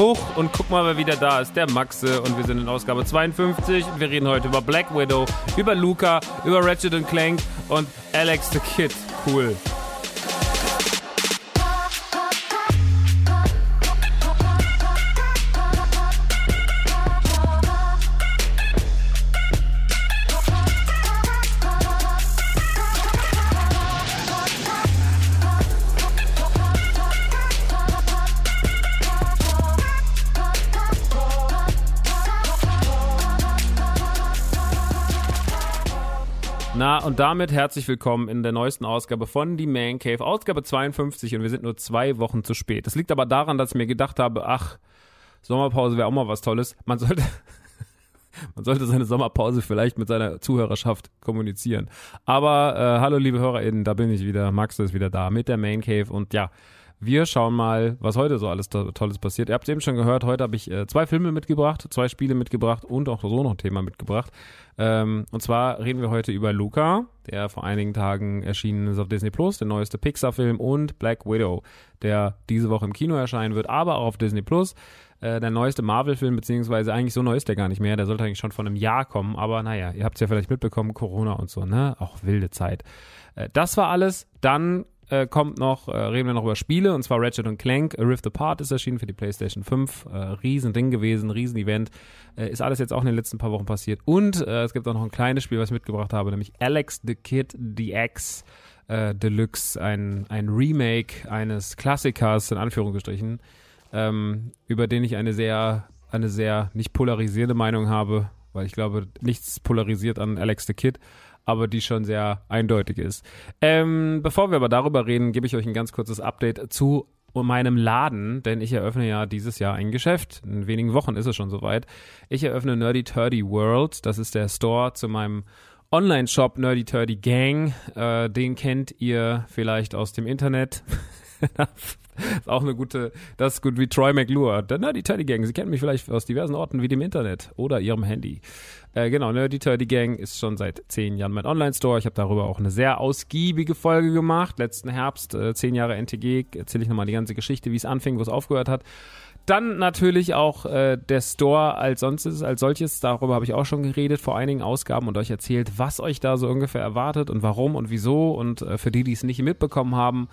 Hoch und guck mal, wer wieder da ist. Der Maxe und wir sind in Ausgabe 52 und wir reden heute über Black Widow, über Luca, über Ratchet Clank und Alex the Kid. Cool. Und damit herzlich willkommen in der neuesten Ausgabe von Die Man Cave, Ausgabe 52 und wir sind nur zwei Wochen zu spät. Das liegt aber daran, dass ich mir gedacht habe, ach, Sommerpause wäre auch mal was Tolles. Man sollte, man sollte seine Sommerpause vielleicht mit seiner Zuhörerschaft kommunizieren. Aber äh, hallo liebe HörerInnen, da bin ich wieder. Max ist wieder da mit der Man Cave und ja, wir schauen mal, was heute so alles Tolles passiert. Ihr habt eben schon gehört, heute habe ich äh, zwei Filme mitgebracht, zwei Spiele mitgebracht und auch so noch ein Thema mitgebracht. Ähm, und zwar reden wir heute über Luca, der vor einigen Tagen erschienen ist auf Disney Plus, der neueste Pixar-Film und Black Widow, der diese Woche im Kino erscheinen wird, aber auch auf Disney Plus. Äh, der neueste Marvel-Film, beziehungsweise eigentlich so neu ist der gar nicht mehr. Der sollte eigentlich schon von einem Jahr kommen, aber naja, ihr habt es ja vielleicht mitbekommen, Corona und so, ne? Auch wilde Zeit. Äh, das war alles. Dann äh, kommt noch, äh, reden wir noch über Spiele, und zwar Ratchet Clank, A Rift Apart ist erschienen für die PlayStation 5. Äh, Riesending gewesen, Riesenevent. Äh, ist alles jetzt auch in den letzten paar Wochen passiert. Und äh, es gibt auch noch ein kleines Spiel, was ich mitgebracht habe, nämlich Alex the Kid DX äh, Deluxe, ein, ein Remake eines Klassikers, in Anführungsstrichen, ähm, über den ich eine sehr, eine sehr nicht polarisierende Meinung habe, weil ich glaube, nichts polarisiert an Alex the Kid aber die schon sehr eindeutig ist. Ähm, bevor wir aber darüber reden, gebe ich euch ein ganz kurzes Update zu meinem Laden, denn ich eröffne ja dieses Jahr ein Geschäft. In wenigen Wochen ist es schon soweit. Ich eröffne Nerdy Turdy World. Das ist der Store zu meinem Online-Shop Nerdy Turdy Gang. Äh, den kennt ihr vielleicht aus dem Internet. ist auch eine gute, das ist gut wie Troy McClure. Der Nerdy Turdy Gang. Sie kennen mich vielleicht aus diversen Orten wie dem Internet oder ihrem Handy. Äh, genau, Nerdy Turdy Gang ist schon seit zehn Jahren mein Online-Store. Ich habe darüber auch eine sehr ausgiebige Folge gemacht. Letzten Herbst, äh, zehn Jahre NTG, erzähle ich nochmal die ganze Geschichte, wie es anfing, wo es aufgehört hat. Dann natürlich auch äh, der Store als sonst als solches, darüber habe ich auch schon geredet vor einigen Ausgaben und euch erzählt, was euch da so ungefähr erwartet und warum und wieso. Und äh, für die, die es nicht mitbekommen haben,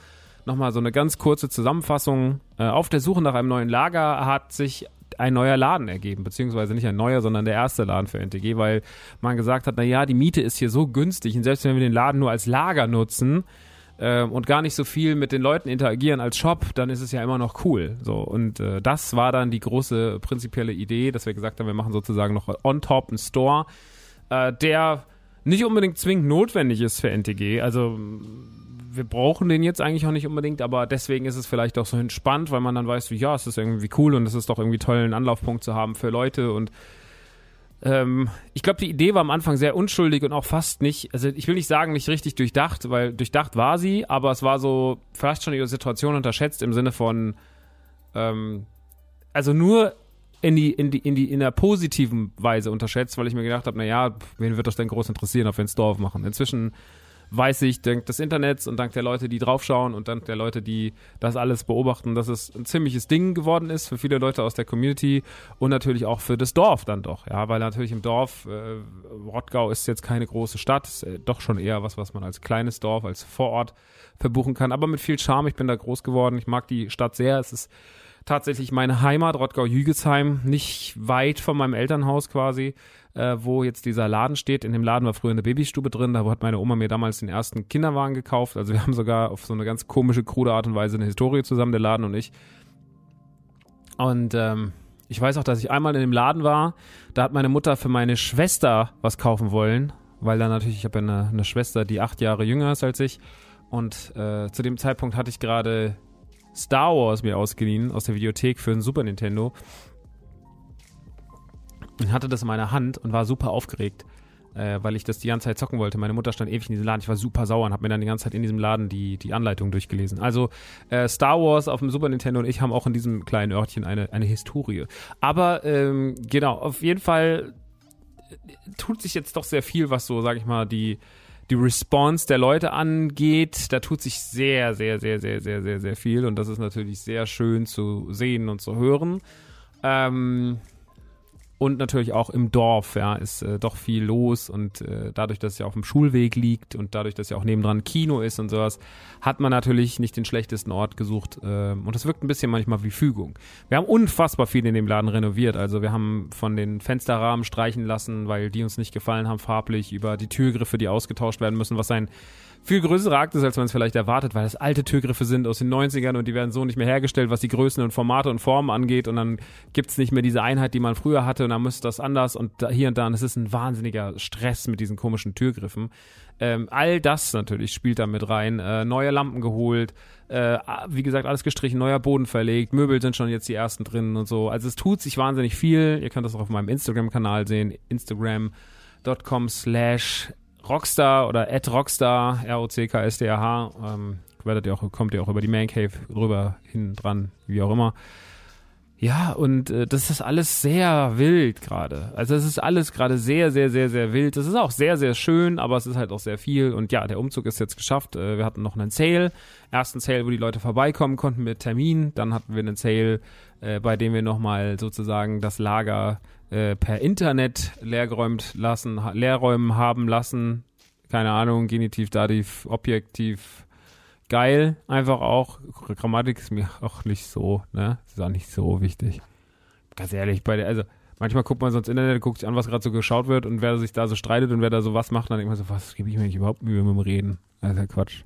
nochmal so eine ganz kurze Zusammenfassung. Äh, auf der Suche nach einem neuen Lager hat sich ein neuer Laden ergeben, beziehungsweise nicht ein neuer, sondern der erste Laden für NTG, weil man gesagt hat, na ja, die Miete ist hier so günstig und selbst wenn wir den Laden nur als Lager nutzen äh, und gar nicht so viel mit den Leuten interagieren als Shop, dann ist es ja immer noch cool. So und äh, das war dann die große prinzipielle Idee, dass wir gesagt haben, wir machen sozusagen noch on top einen Store, äh, der nicht unbedingt zwingend notwendig ist für NTG. Also wir brauchen den jetzt eigentlich auch nicht unbedingt, aber deswegen ist es vielleicht auch so entspannt, weil man dann weiß, wie, ja, es ist irgendwie cool und es ist doch irgendwie toll, einen Anlaufpunkt zu haben für Leute und ähm, ich glaube, die Idee war am Anfang sehr unschuldig und auch fast nicht, also ich will nicht sagen, nicht richtig durchdacht, weil durchdacht war sie, aber es war so vielleicht schon ihre Situation unterschätzt im Sinne von, ähm, also nur in die, in die, in die, in der positiven Weise unterschätzt, weil ich mir gedacht habe, naja, wen wird das denn groß interessieren, ob wir ein Store machen? Inzwischen weiß ich dank des Internets und dank der Leute, die draufschauen und dank der Leute, die das alles beobachten, dass es ein ziemliches Ding geworden ist für viele Leute aus der Community und natürlich auch für das Dorf dann doch, ja, weil natürlich im Dorf, äh, Rottgau ist jetzt keine große Stadt, ist äh, doch schon eher was, was man als kleines Dorf, als Vorort verbuchen kann, aber mit viel Charme. Ich bin da groß geworden, ich mag die Stadt sehr, es ist tatsächlich meine Heimat, Rottgau-Jügesheim, nicht weit von meinem Elternhaus quasi äh, wo jetzt dieser Laden steht. In dem Laden war früher eine Babystube drin, da hat meine Oma mir damals den ersten Kinderwagen gekauft. Also wir haben sogar auf so eine ganz komische, krude Art und Weise eine Historie zusammen, der Laden und ich. Und ähm, ich weiß auch, dass ich einmal in dem Laden war, da hat meine Mutter für meine Schwester was kaufen wollen, weil da natürlich, ich habe ja eine, eine Schwester, die acht Jahre jünger ist als ich. Und äh, zu dem Zeitpunkt hatte ich gerade Star Wars mir ausgeliehen aus der Videothek für ein Super Nintendo und hatte das in meiner Hand und war super aufgeregt, äh, weil ich das die ganze Zeit zocken wollte. Meine Mutter stand ewig in diesem Laden. Ich war super sauer und habe mir dann die ganze Zeit in diesem Laden die, die Anleitung durchgelesen. Also äh, Star Wars auf dem Super Nintendo und ich haben auch in diesem kleinen Örtchen eine, eine Historie. Aber ähm, genau, auf jeden Fall äh, tut sich jetzt doch sehr viel, was so, sag ich mal, die die Response der Leute angeht, da tut sich sehr, sehr, sehr, sehr, sehr, sehr, sehr viel und das ist natürlich sehr schön zu sehen und zu hören. Ähm, und natürlich auch im Dorf, ja, ist äh, doch viel los und äh, dadurch, dass es ja auf dem Schulweg liegt und dadurch, dass ja auch nebendran Kino ist und sowas, hat man natürlich nicht den schlechtesten Ort gesucht äh, und das wirkt ein bisschen manchmal wie Fügung. Wir haben unfassbar viel in dem Laden renoviert, also wir haben von den Fensterrahmen streichen lassen, weil die uns nicht gefallen haben farblich, über die Türgriffe, die ausgetauscht werden müssen, was ein viel größere Arktis, als man es vielleicht erwartet, weil das alte Türgriffe sind aus den 90ern und die werden so nicht mehr hergestellt, was die Größen und Formate und Formen angeht und dann gibt es nicht mehr diese Einheit, die man früher hatte und dann müsste das anders und da, hier und da und es ist ein wahnsinniger Stress mit diesen komischen Türgriffen. Ähm, all das natürlich spielt da mit rein. Äh, neue Lampen geholt, äh, wie gesagt, alles gestrichen, neuer Boden verlegt, Möbel sind schon jetzt die ersten drin und so. Also es tut sich wahnsinnig viel. Ihr könnt das auch auf meinem Instagram-Kanal sehen, instagram.com slash Rockstar oder at Rockstar, R-O-C-K-S-D-R-H. Ähm, werdet ihr auch, kommt ihr auch über die Man Cave rüber, hin dran, wie auch immer. Ja, und äh, das ist alles sehr wild gerade. Also es ist alles gerade sehr, sehr, sehr, sehr wild. Es ist auch sehr, sehr schön, aber es ist halt auch sehr viel. Und ja, der Umzug ist jetzt geschafft. Äh, wir hatten noch einen Sale. Ersten Sale, wo die Leute vorbeikommen konnten mit Termin. Dann hatten wir einen Sale, äh, bei dem wir nochmal sozusagen das Lager äh, per Internet leergeräumt lassen, leerräumen haben lassen. Keine Ahnung, Genitiv, Dativ, Objektiv. Geil, einfach auch. Grammatik ist mir auch nicht so, ne? Ist auch nicht so wichtig. Ganz ehrlich, bei der, also manchmal guckt man sonst Internet, guckt sich an, was gerade so geschaut wird und wer sich da so streitet und wer da so was macht, dann denkt man so, was gebe ich mir nicht überhaupt Mühe mit dem Reden? Also Quatsch.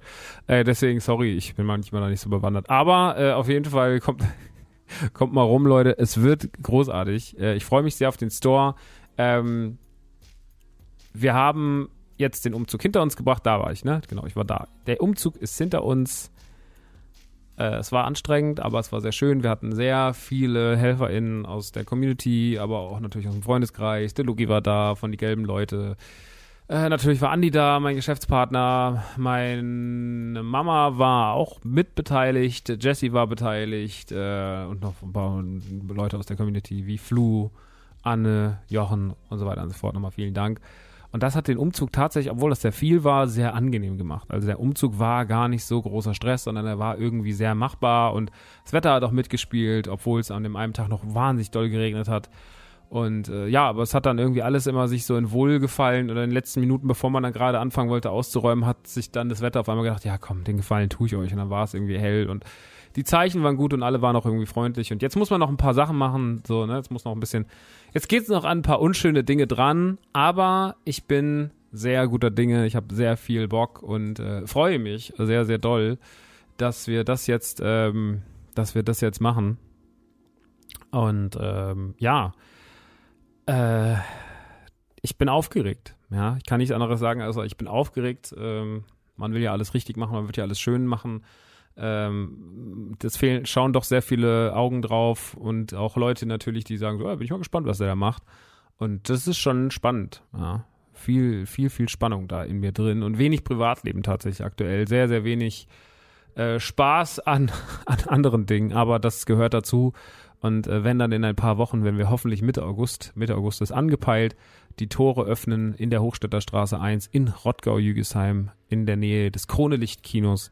Äh, deswegen, sorry, ich bin manchmal da nicht so bewandert. Aber äh, auf jeden Fall kommt, Kommt mal rum, Leute. Es wird großartig. Äh, ich freue mich sehr auf den Store. Ähm, wir haben jetzt den Umzug hinter uns gebracht. Da war ich, ne? Genau, ich war da. Der Umzug ist hinter uns. Äh, es war anstrengend, aber es war sehr schön. Wir hatten sehr viele HelferInnen aus der Community, aber auch natürlich aus dem Freundeskreis. Der Lugi war da von die gelben Leute. Äh, natürlich war Andi da, mein Geschäftspartner. Meine Mama war auch mitbeteiligt. Jesse war beteiligt. Äh, und noch ein paar Leute aus der Community wie Flu, Anne, Jochen und so weiter und so fort. Nochmal vielen Dank. Und das hat den Umzug tatsächlich, obwohl das sehr viel war, sehr angenehm gemacht. Also der Umzug war gar nicht so großer Stress, sondern er war irgendwie sehr machbar und das Wetter hat auch mitgespielt, obwohl es an dem einen Tag noch wahnsinnig doll geregnet hat. Und äh, ja, aber es hat dann irgendwie alles immer sich so in Wohlgefallen oder in den letzten Minuten, bevor man dann gerade anfangen wollte auszuräumen, hat sich dann das Wetter auf einmal gedacht, ja komm, den Gefallen tue ich euch. Und dann war es irgendwie hell und die Zeichen waren gut und alle waren auch irgendwie freundlich. Und jetzt muss man noch ein paar Sachen machen, so, ne? Jetzt muss noch ein bisschen. Jetzt geht es noch an ein paar unschöne Dinge dran, aber ich bin sehr guter Dinge. Ich habe sehr viel Bock und äh, freue mich sehr, sehr doll, dass wir das jetzt, ähm, dass wir das jetzt machen. Und ähm, ja, äh, ich bin aufgeregt. Ja, ich kann nichts anderes sagen, also ich bin aufgeregt. Ähm, man will ja alles richtig machen, man wird ja alles schön machen. Ähm, das fehlen, schauen doch sehr viele Augen drauf und auch Leute natürlich, die sagen so, ja, bin ich mal gespannt, was der da macht. Und das ist schon spannend. Ja. Viel, viel, viel Spannung da in mir drin und wenig Privatleben tatsächlich aktuell. Sehr, sehr wenig äh, Spaß an, an anderen Dingen, aber das gehört dazu. Und äh, wenn dann in ein paar Wochen, wenn wir hoffentlich Mitte August, Mitte August ist angepeilt, die Tore öffnen in der Hochstädter Straße 1 in Rottgau-Jügesheim in der Nähe des Kronelicht-Kinos,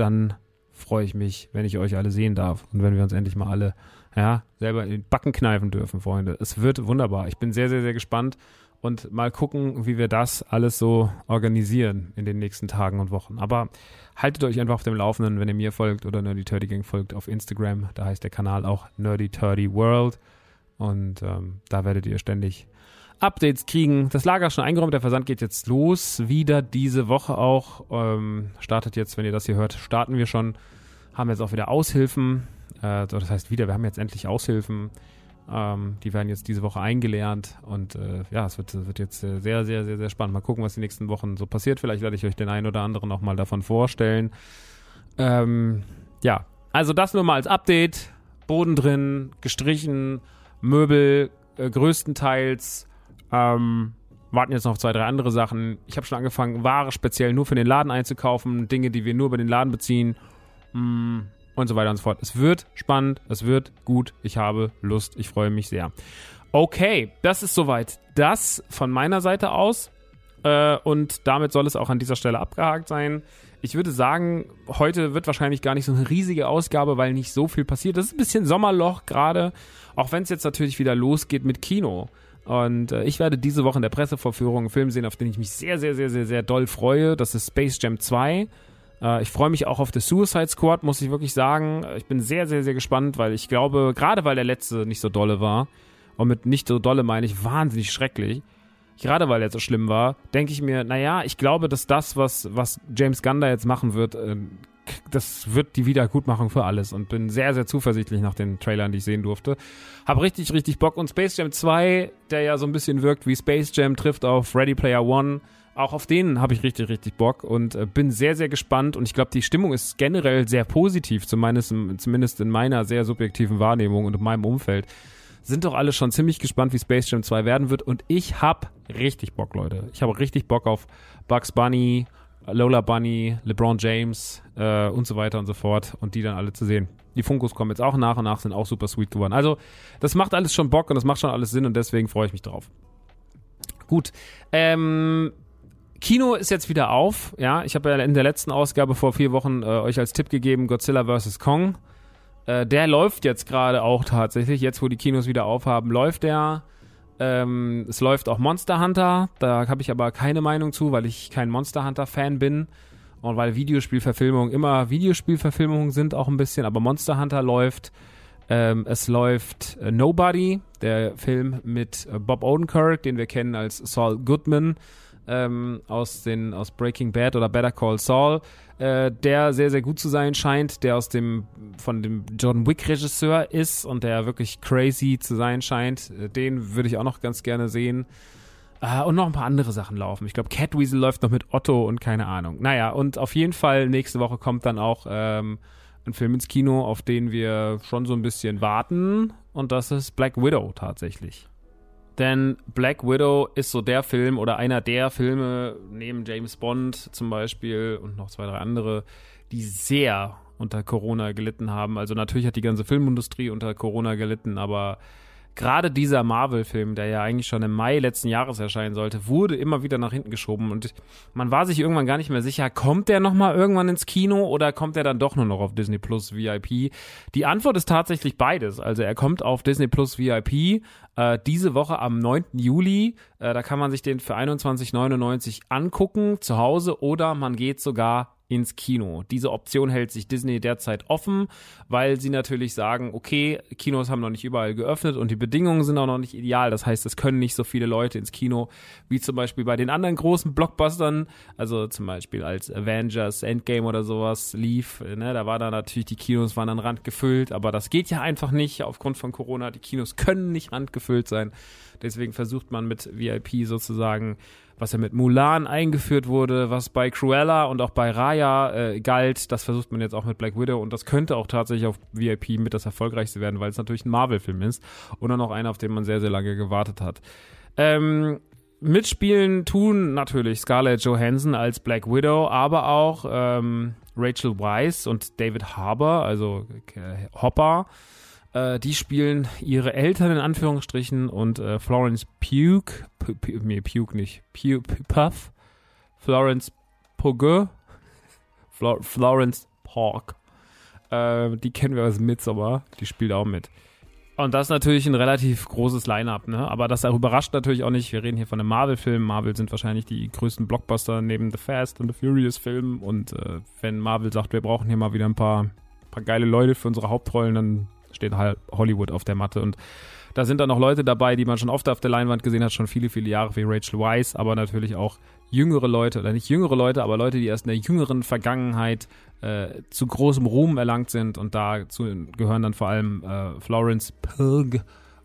dann freue ich mich, wenn ich euch alle sehen darf und wenn wir uns endlich mal alle ja, selber in den Backen kneifen dürfen, Freunde. Es wird wunderbar. Ich bin sehr, sehr, sehr gespannt und mal gucken, wie wir das alles so organisieren in den nächsten Tagen und Wochen. Aber haltet euch einfach auf dem Laufenden, wenn ihr mir folgt oder Nerdy Turdy Gang folgt auf Instagram. Da heißt der Kanal auch Nerdy Turdy World. Und ähm, da werdet ihr ständig Updates kriegen. Das Lager ist schon eingeräumt, der Versand geht jetzt los. Wieder diese Woche auch. Ähm, startet jetzt, wenn ihr das hier hört, starten wir schon. Haben jetzt auch wieder Aushilfen. Äh, das heißt wieder, wir haben jetzt endlich Aushilfen. Ähm, die werden jetzt diese Woche eingelernt und äh, ja, es wird, wird jetzt sehr, sehr, sehr, sehr spannend. Mal gucken, was die nächsten Wochen so passiert. Vielleicht werde ich euch den einen oder anderen auch mal davon vorstellen. Ähm, ja, also das nur mal als Update. Boden drin, gestrichen, Möbel äh, größtenteils. Ähm, warten jetzt noch zwei, drei andere Sachen. Ich habe schon angefangen, Ware speziell nur für den Laden einzukaufen, Dinge, die wir nur über den Laden beziehen. Mm, und so weiter und so fort. Es wird spannend, es wird gut, ich habe Lust, ich freue mich sehr. Okay, das ist soweit das von meiner Seite aus. Äh, und damit soll es auch an dieser Stelle abgehakt sein. Ich würde sagen, heute wird wahrscheinlich gar nicht so eine riesige Ausgabe, weil nicht so viel passiert. Das ist ein bisschen Sommerloch gerade, auch wenn es jetzt natürlich wieder losgeht mit Kino. Und äh, ich werde diese Woche in der Pressevorführung einen Film sehen, auf den ich mich sehr, sehr, sehr, sehr, sehr doll freue. Das ist Space Jam 2. Äh, ich freue mich auch auf The Suicide Squad, muss ich wirklich sagen. Ich bin sehr, sehr, sehr gespannt, weil ich glaube, gerade weil der letzte nicht so dolle war, und mit nicht so dolle meine ich wahnsinnig schrecklich, gerade weil er so schlimm war, denke ich mir, naja, ich glaube, dass das, was, was James Gunn da jetzt machen wird, äh, das wird die Wiedergutmachung für alles und bin sehr, sehr zuversichtlich nach den Trailern, die ich sehen durfte. Hab richtig, richtig Bock und Space Jam 2, der ja so ein bisschen wirkt wie Space Jam, trifft auf Ready Player One auch auf den habe ich richtig, richtig Bock und äh, bin sehr, sehr gespannt. Und ich glaube, die Stimmung ist generell sehr positiv, zumindest, zumindest in meiner sehr subjektiven Wahrnehmung und in meinem Umfeld. Sind doch alle schon ziemlich gespannt, wie Space Jam 2 werden wird. Und ich habe richtig Bock, Leute. Ich habe richtig Bock auf Bugs Bunny, Lola Bunny, LeBron James äh, und so weiter und so fort. Und die dann alle zu sehen. Die Funkos kommen jetzt auch nach und nach, sind auch super sweet geworden. Also, das macht alles schon Bock und das macht schon alles Sinn und deswegen freue ich mich drauf. Gut. Ähm, Kino ist jetzt wieder auf. Ja, ich habe ja in der letzten Ausgabe vor vier Wochen äh, euch als Tipp gegeben Godzilla vs. Kong. Äh, der läuft jetzt gerade auch tatsächlich. Jetzt, wo die Kinos wieder aufhaben, läuft der. Ähm, es läuft auch Monster Hunter. Da habe ich aber keine Meinung zu, weil ich kein Monster Hunter-Fan bin. Und weil Videospielverfilmungen immer Videospielverfilmungen sind, auch ein bisschen. Aber Monster Hunter läuft. Ähm, es läuft äh, Nobody, der Film mit äh, Bob Odenkirk, den wir kennen als Saul Goodman ähm, aus, den, aus Breaking Bad oder Better Call Saul, äh, der sehr, sehr gut zu sein scheint, der aus dem, von dem John Wick-Regisseur ist und der wirklich crazy zu sein scheint. Äh, den würde ich auch noch ganz gerne sehen. Uh, und noch ein paar andere Sachen laufen. Ich glaube, Catweasel läuft noch mit Otto und keine Ahnung. Naja, und auf jeden Fall nächste Woche kommt dann auch ähm, ein Film ins Kino, auf den wir schon so ein bisschen warten. Und das ist Black Widow tatsächlich. Denn Black Widow ist so der Film oder einer der Filme neben James Bond zum Beispiel und noch zwei, drei andere, die sehr unter Corona gelitten haben. Also natürlich hat die ganze Filmindustrie unter Corona gelitten, aber gerade dieser Marvel-Film, der ja eigentlich schon im Mai letzten Jahres erscheinen sollte, wurde immer wieder nach hinten geschoben und man war sich irgendwann gar nicht mehr sicher, kommt der nochmal irgendwann ins Kino oder kommt er dann doch nur noch auf Disney Plus VIP? Die Antwort ist tatsächlich beides. Also er kommt auf Disney Plus VIP äh, diese Woche am 9. Juli. Äh, da kann man sich den für 21,99 angucken zu Hause oder man geht sogar ins Kino. Diese Option hält sich Disney derzeit offen, weil sie natürlich sagen, okay, Kinos haben noch nicht überall geöffnet und die Bedingungen sind auch noch nicht ideal. Das heißt, es können nicht so viele Leute ins Kino wie zum Beispiel bei den anderen großen Blockbustern, also zum Beispiel als Avengers Endgame oder sowas lief. Ne, da war dann natürlich die Kinos waren dann randgefüllt, aber das geht ja einfach nicht aufgrund von Corona. Die Kinos können nicht randgefüllt sein. Deswegen versucht man mit VIP sozusagen was ja mit Mulan eingeführt wurde, was bei Cruella und auch bei Raya äh, galt, das versucht man jetzt auch mit Black Widow und das könnte auch tatsächlich auf VIP mit das erfolgreichste werden, weil es natürlich ein Marvel-Film ist und dann noch einer, auf den man sehr, sehr lange gewartet hat. Ähm, mitspielen tun natürlich Scarlett Johansson als Black Widow, aber auch ähm, Rachel Weisz und David Harbour, also äh, Hopper äh, die spielen ihre Eltern in Anführungsstrichen und äh, Florence Pugh, P nee, Pugh nicht, Pugh, Puff, Florence Pugh, Flor Florence Park. Äh, die kennen wir aus Midsommar, die spielt auch mit. Und das ist natürlich ein relativ großes Line-up, ne? Aber das überrascht natürlich auch nicht. Wir reden hier von einem Marvel-Film. Marvel sind wahrscheinlich die größten Blockbuster neben The Fast und The Furious-Filmen. Und äh, wenn Marvel sagt, wir brauchen hier mal wieder ein paar, paar geile Leute für unsere Hauptrollen, dann steht Hollywood auf der Matte. Und da sind dann noch Leute dabei, die man schon oft auf der Leinwand gesehen hat, schon viele, viele Jahre wie Rachel Weisz, aber natürlich auch jüngere Leute, oder nicht jüngere Leute, aber Leute, die erst in der jüngeren Vergangenheit äh, zu großem Ruhm erlangt sind. Und dazu gehören dann vor allem äh, Florence Pugh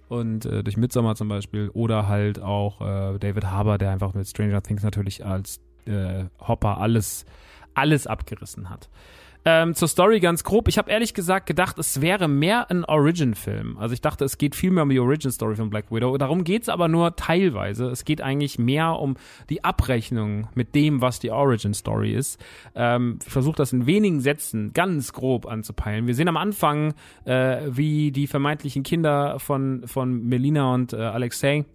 und äh, durch Midsommar zum Beispiel. Oder halt auch äh, David Harbour, der einfach mit Stranger Things natürlich als äh, Hopper alles, alles abgerissen hat. Ähm, zur Story ganz grob. Ich habe ehrlich gesagt gedacht, es wäre mehr ein Origin-Film. Also ich dachte, es geht viel mehr um die Origin-Story von Black Widow. Darum geht's aber nur teilweise. Es geht eigentlich mehr um die Abrechnung mit dem, was die Origin-Story ist. Ähm, ich versuche das in wenigen Sätzen ganz grob anzupeilen. Wir sehen am Anfang, äh, wie die vermeintlichen Kinder von, von Melina und äh, Alexei,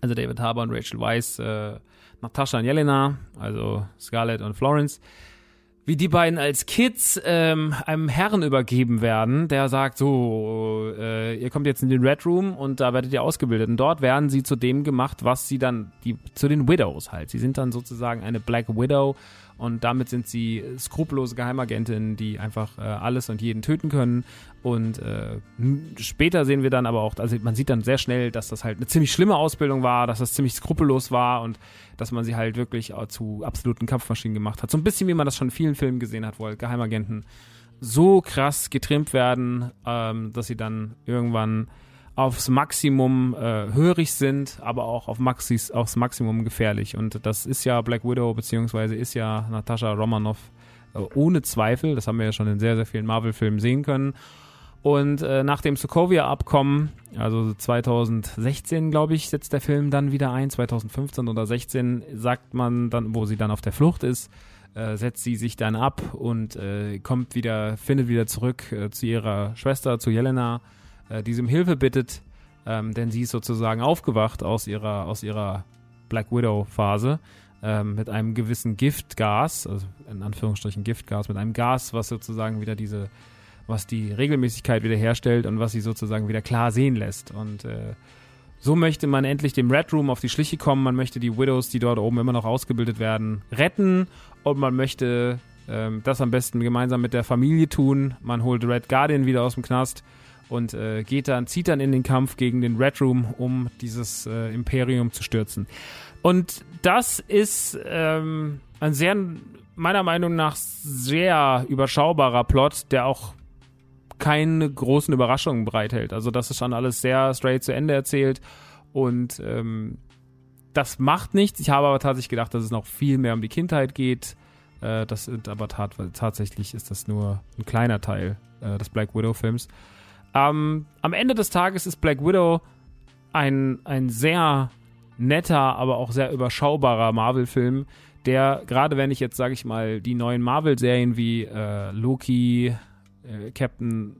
also David Harbour und Rachel Weisz, äh, Natascha und Jelena, also Scarlett und Florence, wie die beiden als Kids ähm, einem Herrn übergeben werden, der sagt, so, äh, ihr kommt jetzt in den Red Room und da werdet ihr ausgebildet. Und dort werden sie zu dem gemacht, was sie dann, die, zu den Widows halt. Sie sind dann sozusagen eine Black Widow und damit sind sie skrupellose Geheimagentinnen, die einfach äh, alles und jeden töten können. Und äh, später sehen wir dann aber auch, also man sieht dann sehr schnell, dass das halt eine ziemlich schlimme Ausbildung war, dass das ziemlich skrupellos war und dass man sie halt wirklich zu absoluten Kampfmaschinen gemacht hat. So ein bisschen wie man das schon in vielen Filmen gesehen hat, wo halt Geheimagenten so krass getrimmt werden, ähm, dass sie dann irgendwann aufs Maximum äh, hörig sind, aber auch auf Maxis, aufs Maximum gefährlich. Und das ist ja Black Widow, beziehungsweise ist ja Natascha Romanoff äh, ohne Zweifel. Das haben wir ja schon in sehr, sehr vielen Marvel-Filmen sehen können. Und äh, nach dem Sokovia-Abkommen, also 2016, glaube ich, setzt der Film dann wieder ein, 2015 oder 16, sagt man dann, wo sie dann auf der Flucht ist, äh, setzt sie sich dann ab und äh, kommt wieder, findet wieder zurück äh, zu ihrer Schwester, zu Jelena äh, die um Hilfe bittet, ähm, denn sie ist sozusagen aufgewacht aus ihrer, aus ihrer Black Widow-Phase ähm, mit einem gewissen Giftgas, also in Anführungsstrichen Giftgas, mit einem Gas, was sozusagen wieder diese, was die Regelmäßigkeit wiederherstellt und was sie sozusagen wieder klar sehen lässt. Und äh, so möchte man endlich dem Red Room auf die Schliche kommen. Man möchte die Widows, die dort oben immer noch ausgebildet werden, retten. Und man möchte ähm, das am besten gemeinsam mit der Familie tun. Man holt Red Guardian wieder aus dem Knast und äh, geht dann, zieht dann in den Kampf gegen den Red Room, um dieses äh, Imperium zu stürzen. Und das ist ähm, ein sehr, meiner Meinung nach, sehr überschaubarer Plot, der auch keine großen Überraschungen bereithält. Also das ist schon alles sehr straight zu Ende erzählt und ähm, das macht nichts. Ich habe aber tatsächlich gedacht, dass es noch viel mehr um die Kindheit geht. Äh, das aber tat, tatsächlich ist das nur ein kleiner Teil äh, des Black Widow Films. Ähm, am Ende des Tages ist Black Widow ein, ein sehr netter, aber auch sehr überschaubarer Marvel-Film, der, gerade wenn ich jetzt, sage ich mal, die neuen Marvel-Serien wie äh, Loki, äh, Captain,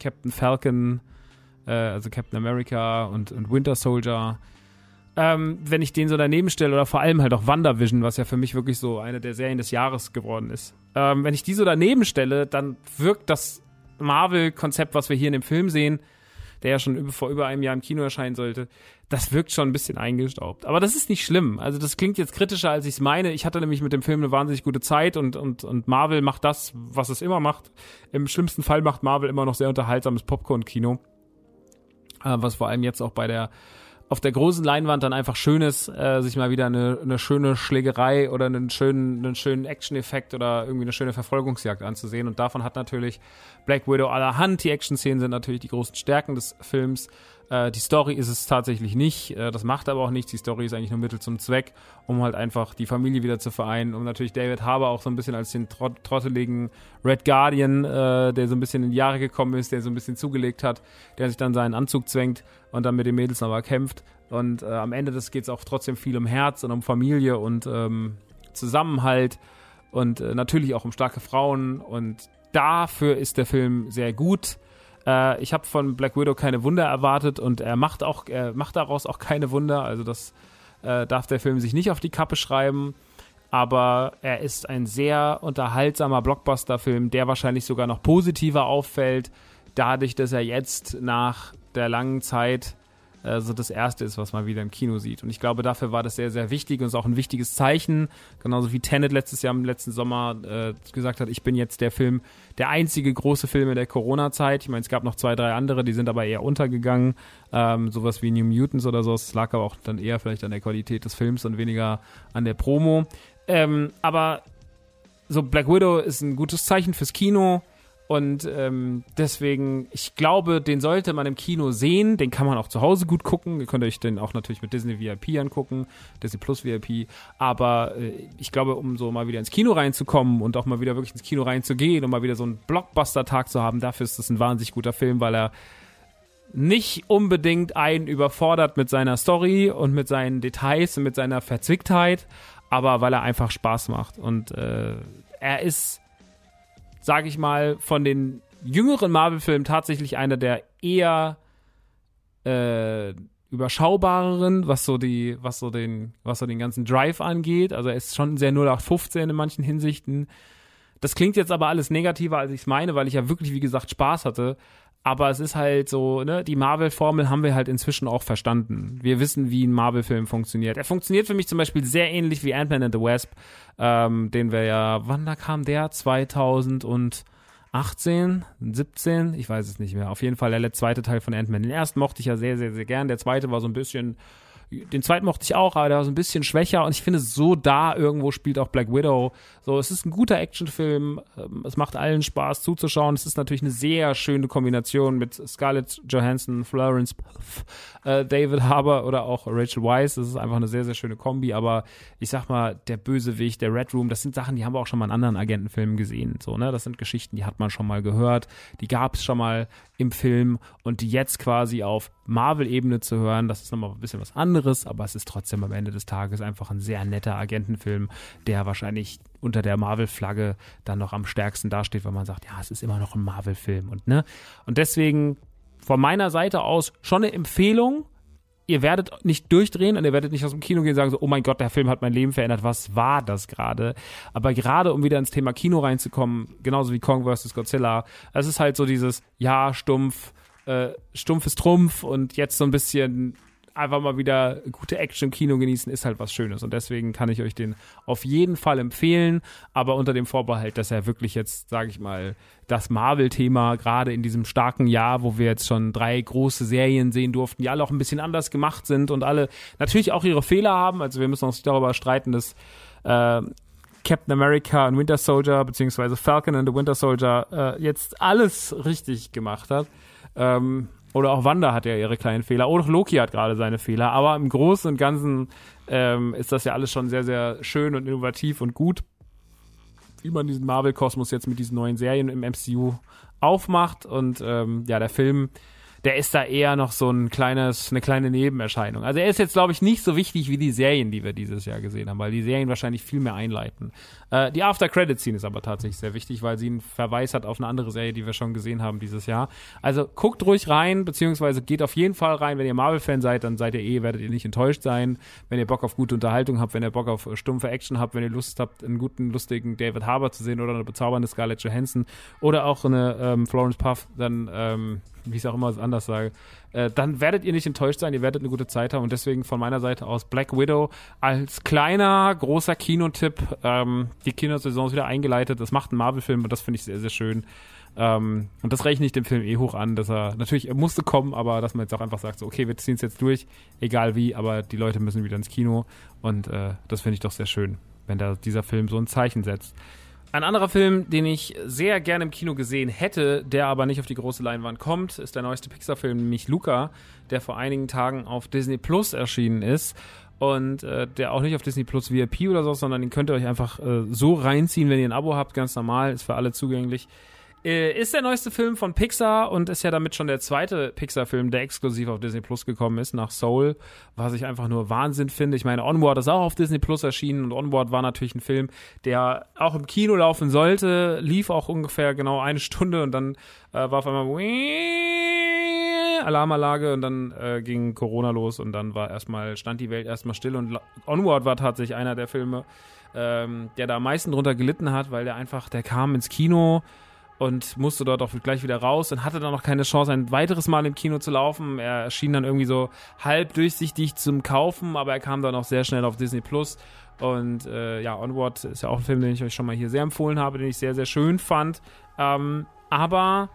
Captain Falcon, äh, also Captain America und, und Winter Soldier. Ähm, wenn ich den so daneben stelle oder vor allem halt auch WandaVision, was ja für mich wirklich so eine der Serien des Jahres geworden ist. Ähm, wenn ich die so daneben stelle, dann wirkt das Marvel-Konzept, was wir hier in dem Film sehen, der ja schon vor über einem Jahr im Kino erscheinen sollte, das wirkt schon ein bisschen eingestaubt. Aber das ist nicht schlimm. Also das klingt jetzt kritischer, als ich es meine. Ich hatte nämlich mit dem Film eine wahnsinnig gute Zeit und, und, und Marvel macht das, was es immer macht. Im schlimmsten Fall macht Marvel immer noch sehr unterhaltsames Popcorn-Kino. Äh, was vor allem jetzt auch bei der auf der großen Leinwand dann einfach schön ist, äh, sich mal wieder eine, eine schöne Schlägerei oder einen schönen, einen schönen Action-Effekt oder irgendwie eine schöne Verfolgungsjagd anzusehen. Und davon hat natürlich Black Widow allerhand. Die Action-Szenen sind natürlich die großen Stärken des Films. Äh, die Story ist es tatsächlich nicht. Äh, das macht aber auch nichts. Die Story ist eigentlich nur Mittel zum Zweck, um halt einfach die Familie wieder zu vereinen, um natürlich David Harbour auch so ein bisschen als den trot trotteligen Red Guardian, äh, der so ein bisschen in die Jahre gekommen ist, der so ein bisschen zugelegt hat, der sich dann seinen Anzug zwängt und dann mit den Mädels nochmal kämpft. Und äh, am Ende des geht es auch trotzdem viel um Herz und um Familie und ähm, Zusammenhalt und äh, natürlich auch um starke Frauen. Und dafür ist der Film sehr gut. Äh, ich habe von Black Widow keine Wunder erwartet und er macht auch, er macht daraus auch keine Wunder. Also das äh, darf der Film sich nicht auf die Kappe schreiben. Aber er ist ein sehr unterhaltsamer Blockbuster-Film, der wahrscheinlich sogar noch positiver auffällt, dadurch, dass er jetzt nach der langen Zeit äh, so das erste ist, was man wieder im Kino sieht. Und ich glaube, dafür war das sehr, sehr wichtig und ist auch ein wichtiges Zeichen. Genauso wie Tenet letztes Jahr im letzten Sommer äh, gesagt hat, ich bin jetzt der Film, der einzige große Film in der Corona-Zeit. Ich meine, es gab noch zwei, drei andere, die sind aber eher untergegangen. Ähm, sowas wie New Mutants oder so. Es lag aber auch dann eher vielleicht an der Qualität des Films und weniger an der Promo. Ähm, aber so Black Widow ist ein gutes Zeichen fürs Kino und ähm, deswegen, ich glaube, den sollte man im Kino sehen. Den kann man auch zu Hause gut gucken. Ihr könnt euch den auch natürlich mit Disney VIP angucken, Disney Plus VIP. Aber äh, ich glaube, um so mal wieder ins Kino reinzukommen und auch mal wieder wirklich ins Kino reinzugehen und mal wieder so einen Blockbuster-Tag zu haben, dafür ist das ein wahnsinnig guter Film, weil er nicht unbedingt einen überfordert mit seiner Story und mit seinen Details und mit seiner Verzwicktheit, aber weil er einfach Spaß macht. Und äh, er ist sage ich mal, von den jüngeren Marvel-Filmen tatsächlich einer der eher äh, überschaubareren, was so die, was so den, was so den ganzen Drive angeht. Also er ist schon sehr 0815 in manchen Hinsichten. Das klingt jetzt aber alles negativer, als ich es meine, weil ich ja wirklich, wie gesagt, Spaß hatte. Aber es ist halt so, ne, die Marvel-Formel haben wir halt inzwischen auch verstanden. Wir wissen, wie ein Marvel-Film funktioniert. Er funktioniert für mich zum Beispiel sehr ähnlich wie Ant-Man and the Wasp, ähm, den wir ja, wann da kam der? 2018, 17? Ich weiß es nicht mehr. Auf jeden Fall der zweite Teil von Ant-Man. Den ersten mochte ich ja sehr, sehr, sehr gern. Der zweite war so ein bisschen den zweiten mochte ich auch, aber der war so ein bisschen schwächer und ich finde, so da irgendwo spielt auch Black Widow. So, es ist ein guter Actionfilm, ähm, es macht allen Spaß zuzuschauen. Es ist natürlich eine sehr schöne Kombination mit Scarlett Johansson, Florence äh, David Harbour oder auch Rachel Weisz. Das ist einfach eine sehr, sehr schöne Kombi, aber ich sag mal, der Bösewicht, der Red Room, das sind Sachen, die haben wir auch schon mal in anderen Agentenfilmen gesehen. So, ne? Das sind Geschichten, die hat man schon mal gehört, die gab es schon mal im Film und jetzt quasi auf Marvel-Ebene zu hören, das ist nochmal ein bisschen was anderes, aber es ist trotzdem am Ende des Tages einfach ein sehr netter Agentenfilm, der wahrscheinlich unter der Marvel-Flagge dann noch am stärksten dasteht, weil man sagt, ja, es ist immer noch ein Marvel-Film und ne. Und deswegen von meiner Seite aus schon eine Empfehlung. Ihr werdet nicht durchdrehen und ihr werdet nicht aus dem Kino gehen und sagen so, oh mein Gott, der Film hat mein Leben verändert. Was war das gerade? Aber gerade um wieder ins Thema Kino reinzukommen, genauso wie Kong vs. Godzilla, es ist halt so dieses, ja, stumpf, äh, stumpfes Trumpf und jetzt so ein bisschen einfach mal wieder gute Action im Kino genießen, ist halt was Schönes. Und deswegen kann ich euch den auf jeden Fall empfehlen, aber unter dem Vorbehalt, dass er wirklich jetzt, sage ich mal, das Marvel-Thema gerade in diesem starken Jahr, wo wir jetzt schon drei große Serien sehen durften, die alle auch ein bisschen anders gemacht sind und alle natürlich auch ihre Fehler haben. Also wir müssen uns darüber streiten, dass äh, Captain America und Winter Soldier beziehungsweise Falcon and the Winter Soldier äh, jetzt alles richtig gemacht hat. Ähm, oder auch Wanda hat ja ihre kleinen Fehler. Oder auch Loki hat gerade seine Fehler. Aber im Großen und Ganzen ähm, ist das ja alles schon sehr, sehr schön und innovativ und gut. Wie man diesen Marvel-Kosmos jetzt mit diesen neuen Serien im MCU aufmacht. Und ähm, ja, der Film, der ist da eher noch so ein kleines, eine kleine Nebenerscheinung. Also er ist jetzt, glaube ich, nicht so wichtig wie die Serien, die wir dieses Jahr gesehen haben, weil die Serien wahrscheinlich viel mehr einleiten. Äh, die After-Credit-Scene ist aber tatsächlich sehr wichtig, weil sie einen Verweis hat auf eine andere Serie, die wir schon gesehen haben dieses Jahr. Also guckt ruhig rein, beziehungsweise geht auf jeden Fall rein. Wenn ihr Marvel-Fan seid, dann seid ihr eh, werdet ihr nicht enttäuscht sein. Wenn ihr Bock auf gute Unterhaltung habt, wenn ihr Bock auf stumpfe Action habt, wenn ihr Lust habt, einen guten, lustigen David Harbour zu sehen oder eine bezaubernde Scarlett Johansson oder auch eine ähm, Florence Puff, dann ähm, wie ich es auch immer anders sage, äh, dann werdet ihr nicht enttäuscht sein, ihr werdet eine gute Zeit haben und deswegen von meiner Seite aus Black Widow als kleiner, großer Kinotipp. Ähm, die Kinosaison ist wieder eingeleitet, das macht ein Marvel-Film und das finde ich sehr, sehr schön. Ähm, und das rechne ich dem Film eh hoch an, dass er natürlich, er musste kommen, aber dass man jetzt auch einfach sagt, so, okay, wir ziehen es jetzt durch, egal wie, aber die Leute müssen wieder ins Kino und äh, das finde ich doch sehr schön, wenn da dieser Film so ein Zeichen setzt. Ein anderer Film, den ich sehr gerne im Kino gesehen hätte, der aber nicht auf die große Leinwand kommt, ist der neueste Pixar-Film, nämlich Luca, der vor einigen Tagen auf Disney Plus erschienen ist und äh, der auch nicht auf Disney Plus VIP oder so, sondern den könnt ihr euch einfach äh, so reinziehen, wenn ihr ein Abo habt, ganz normal, ist für alle zugänglich. Äh, ist der neueste Film von Pixar und ist ja damit schon der zweite Pixar-Film, der exklusiv auf Disney Plus gekommen ist, nach Soul, was ich einfach nur Wahnsinn finde. Ich meine, Onward ist auch auf Disney Plus erschienen und Onward war natürlich ein Film, der auch im Kino laufen sollte, lief auch ungefähr genau eine Stunde und dann äh, war auf einmal Alarmanlage und dann äh, ging Corona los und dann war erstmal, stand die Welt erstmal still und Onward war tatsächlich einer der Filme, ähm, der da am meisten drunter gelitten hat, weil der einfach, der kam ins Kino, und musste dort auch gleich wieder raus und hatte dann noch keine Chance, ein weiteres Mal im Kino zu laufen. Er erschien dann irgendwie so halb durchsichtig zum Kaufen, aber er kam dann auch sehr schnell auf Disney Plus. Und äh, ja, Onward ist ja auch ein Film, den ich euch schon mal hier sehr empfohlen habe, den ich sehr, sehr schön fand. Ähm, aber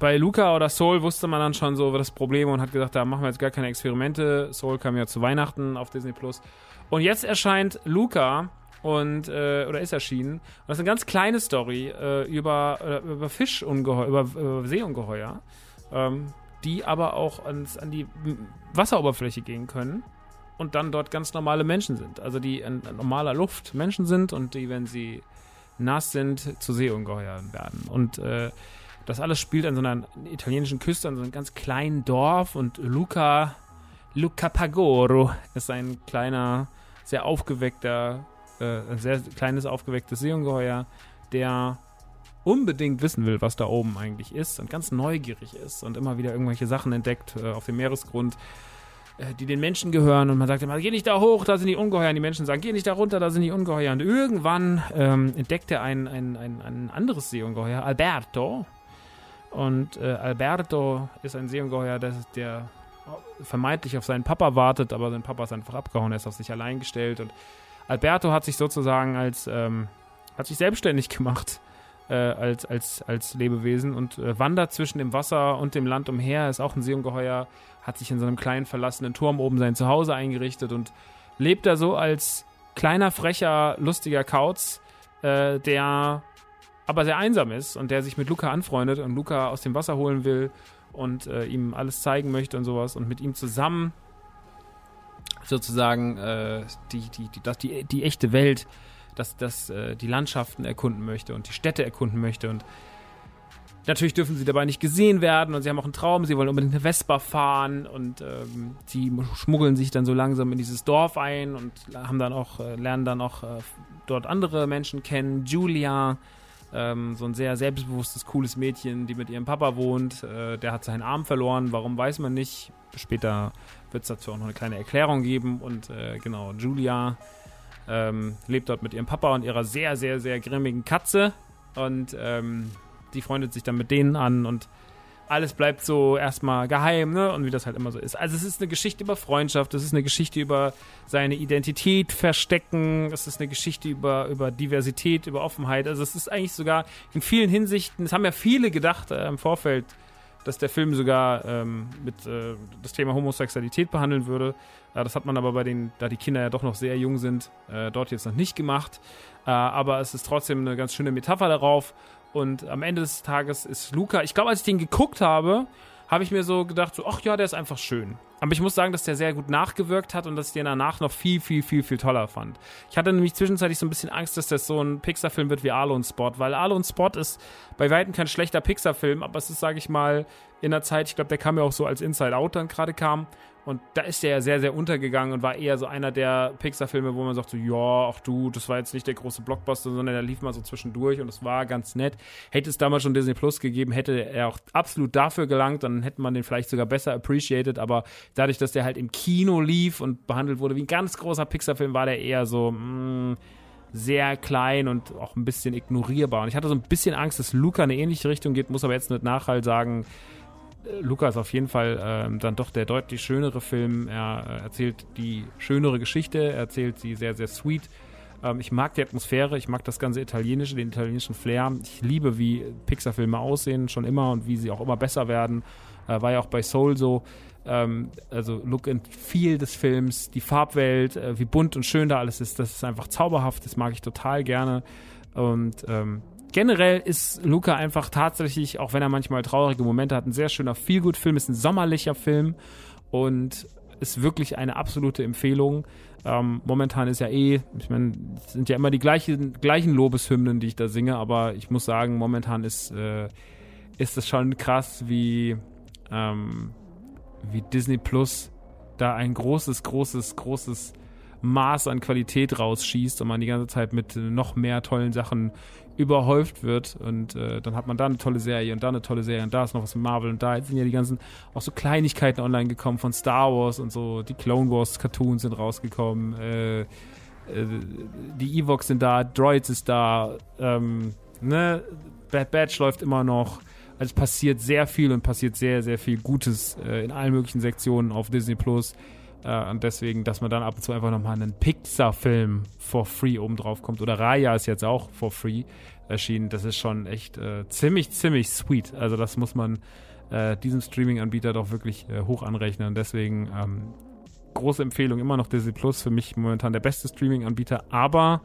bei Luca oder Soul wusste man dann schon so das Problem und hat gesagt, da machen wir jetzt gar keine Experimente. Soul kam ja zu Weihnachten auf Disney Plus. Und jetzt erscheint Luca und äh, oder ist erschienen. Und das ist eine ganz kleine Story äh, über, äh, über Fischungeheuer, über, über Seeungeheuer, ähm, die aber auch ans, an die Wasseroberfläche gehen können und dann dort ganz normale Menschen sind. Also die in, in normaler Luft Menschen sind und die, wenn sie nass sind, zu Seeungeheuern werden. Und äh, das alles spielt an so einer italienischen Küste, an so einem ganz kleinen Dorf und Luca, Luca Pagoro ist ein kleiner, sehr aufgeweckter äh, ein sehr kleines, aufgewecktes Seeungeheuer, der unbedingt wissen will, was da oben eigentlich ist und ganz neugierig ist und immer wieder irgendwelche Sachen entdeckt äh, auf dem Meeresgrund, äh, die den Menschen gehören. Und man sagt immer, geh nicht da hoch, da sind die Ungeheuer. Und die Menschen sagen, geh nicht da runter, da sind die Ungeheuer. Und irgendwann ähm, entdeckt er ein, ein, ein, ein anderes Seeungeheuer, Alberto. Und äh, Alberto ist ein Seeungeheuer, der, der vermeintlich auf seinen Papa wartet, aber sein Papa ist einfach abgehauen, er ist auf sich allein gestellt und Alberto hat sich sozusagen als, ähm, hat sich selbstständig gemacht äh, als, als, als Lebewesen und äh, wandert zwischen dem Wasser und dem Land umher, ist auch ein Seeungeheuer, hat sich in so einem kleinen verlassenen Turm oben sein Zuhause eingerichtet und lebt da so als kleiner, frecher, lustiger Kauz, äh, der aber sehr einsam ist und der sich mit Luca anfreundet und Luca aus dem Wasser holen will und äh, ihm alles zeigen möchte und sowas und mit ihm zusammen sozusagen äh, die, die, die, das, die, die echte Welt, dass das, äh, die Landschaften erkunden möchte und die Städte erkunden möchte. Und natürlich dürfen sie dabei nicht gesehen werden und sie haben auch einen Traum, sie wollen unbedingt eine Vespa fahren und ähm, sie schmuggeln sich dann so langsam in dieses Dorf ein und haben dann auch, äh, lernen dann auch äh, dort andere Menschen kennen. Julia, ähm, so ein sehr selbstbewusstes, cooles Mädchen, die mit ihrem Papa wohnt. Äh, der hat seinen Arm verloren, warum weiß man nicht. Später wird es dazu auch noch eine kleine Erklärung geben. Und äh, genau, Julia ähm, lebt dort mit ihrem Papa und ihrer sehr, sehr, sehr grimmigen Katze. Und ähm, die freundet sich dann mit denen an und alles bleibt so erstmal geheim, ne? Und wie das halt immer so ist. Also es ist eine Geschichte über Freundschaft, es ist eine Geschichte über seine Identität verstecken, es ist eine Geschichte über, über Diversität, über Offenheit. Also es ist eigentlich sogar in vielen Hinsichten, es haben ja viele gedacht äh, im Vorfeld, dass der Film sogar ähm, mit äh, das Thema Homosexualität behandeln würde. Äh, das hat man aber bei den, da die Kinder ja doch noch sehr jung sind, äh, dort jetzt noch nicht gemacht. Äh, aber es ist trotzdem eine ganz schöne Metapher darauf. Und am Ende des Tages ist Luca, ich glaube, als ich den geguckt habe, habe ich mir so gedacht, so, ach ja, der ist einfach schön. Aber ich muss sagen, dass der sehr gut nachgewirkt hat und dass ich den danach noch viel, viel, viel, viel toller fand. Ich hatte nämlich zwischenzeitlich so ein bisschen Angst, dass das so ein Pixar-Film wird wie Alone Spot, weil Alone Spot ist bei Weitem kein schlechter Pixar-Film, aber es ist, sage ich mal, in der Zeit, ich glaube, der kam ja auch so als Inside Out dann gerade kam. Und da ist der ja sehr, sehr untergegangen und war eher so einer der Pixar-Filme, wo man sagt so, ja, ach du, das war jetzt nicht der große Blockbuster, sondern der lief mal so zwischendurch und es war ganz nett. Hätte es damals schon Disney Plus gegeben, hätte er auch absolut dafür gelangt, dann hätte man den vielleicht sogar besser appreciated, aber dadurch, dass der halt im Kino lief und behandelt wurde wie ein ganz großer Pixar-Film, war der eher so, mh, mm, sehr klein und auch ein bisschen ignorierbar. Und ich hatte so ein bisschen Angst, dass Luca in eine ähnliche Richtung geht, muss aber jetzt mit Nachhalt sagen, Luca ist auf jeden Fall äh, dann doch der deutlich schönere Film. Er äh, erzählt die schönere Geschichte, er erzählt sie sehr, sehr sweet. Ähm, ich mag die Atmosphäre, ich mag das ganze Italienische, den italienischen Flair. Ich liebe, wie Pixar-Filme aussehen, schon immer und wie sie auch immer besser werden. Äh, war ja auch bei Soul so. Ähm, also Look and Feel des Films, die Farbwelt, äh, wie bunt und schön da alles ist, das ist einfach zauberhaft, das mag ich total gerne. Und ähm, generell ist Luca einfach tatsächlich, auch wenn er manchmal traurige Momente hat, ein sehr schöner Feelgood-Film, ist ein sommerlicher Film und ist wirklich eine absolute Empfehlung. Ähm, momentan ist ja eh, ich meine, es sind ja immer die gleichen, gleichen Lobeshymnen, die ich da singe, aber ich muss sagen, momentan ist, äh, ist es schon krass, wie, ähm, wie Disney Plus da ein großes, großes, großes Maß an Qualität rausschießt und man die ganze Zeit mit noch mehr tollen Sachen überhäuft wird. Und äh, dann hat man da eine tolle Serie und da eine tolle Serie und da ist noch was mit Marvel und da. Sind ja die ganzen auch so Kleinigkeiten online gekommen von Star Wars und so. Die Clone Wars Cartoons sind rausgekommen äh, äh, die Evox sind da Droids ist da ähm, ne? Bad Batch läuft immer noch. Also es passiert sehr viel und passiert sehr sehr viel Gutes äh, in allen möglichen Sektionen auf Disney Plus äh, und deswegen, dass man dann ab und zu einfach nochmal einen Pixar-Film for free oben drauf kommt. Oder Raya ist jetzt auch for free erschienen. Das ist schon echt äh, ziemlich, ziemlich sweet. Also das muss man äh, diesem Streaming-Anbieter doch wirklich äh, hoch anrechnen. Und deswegen ähm, große Empfehlung, immer noch Disney Plus. Für mich momentan der beste Streaming-Anbieter. Aber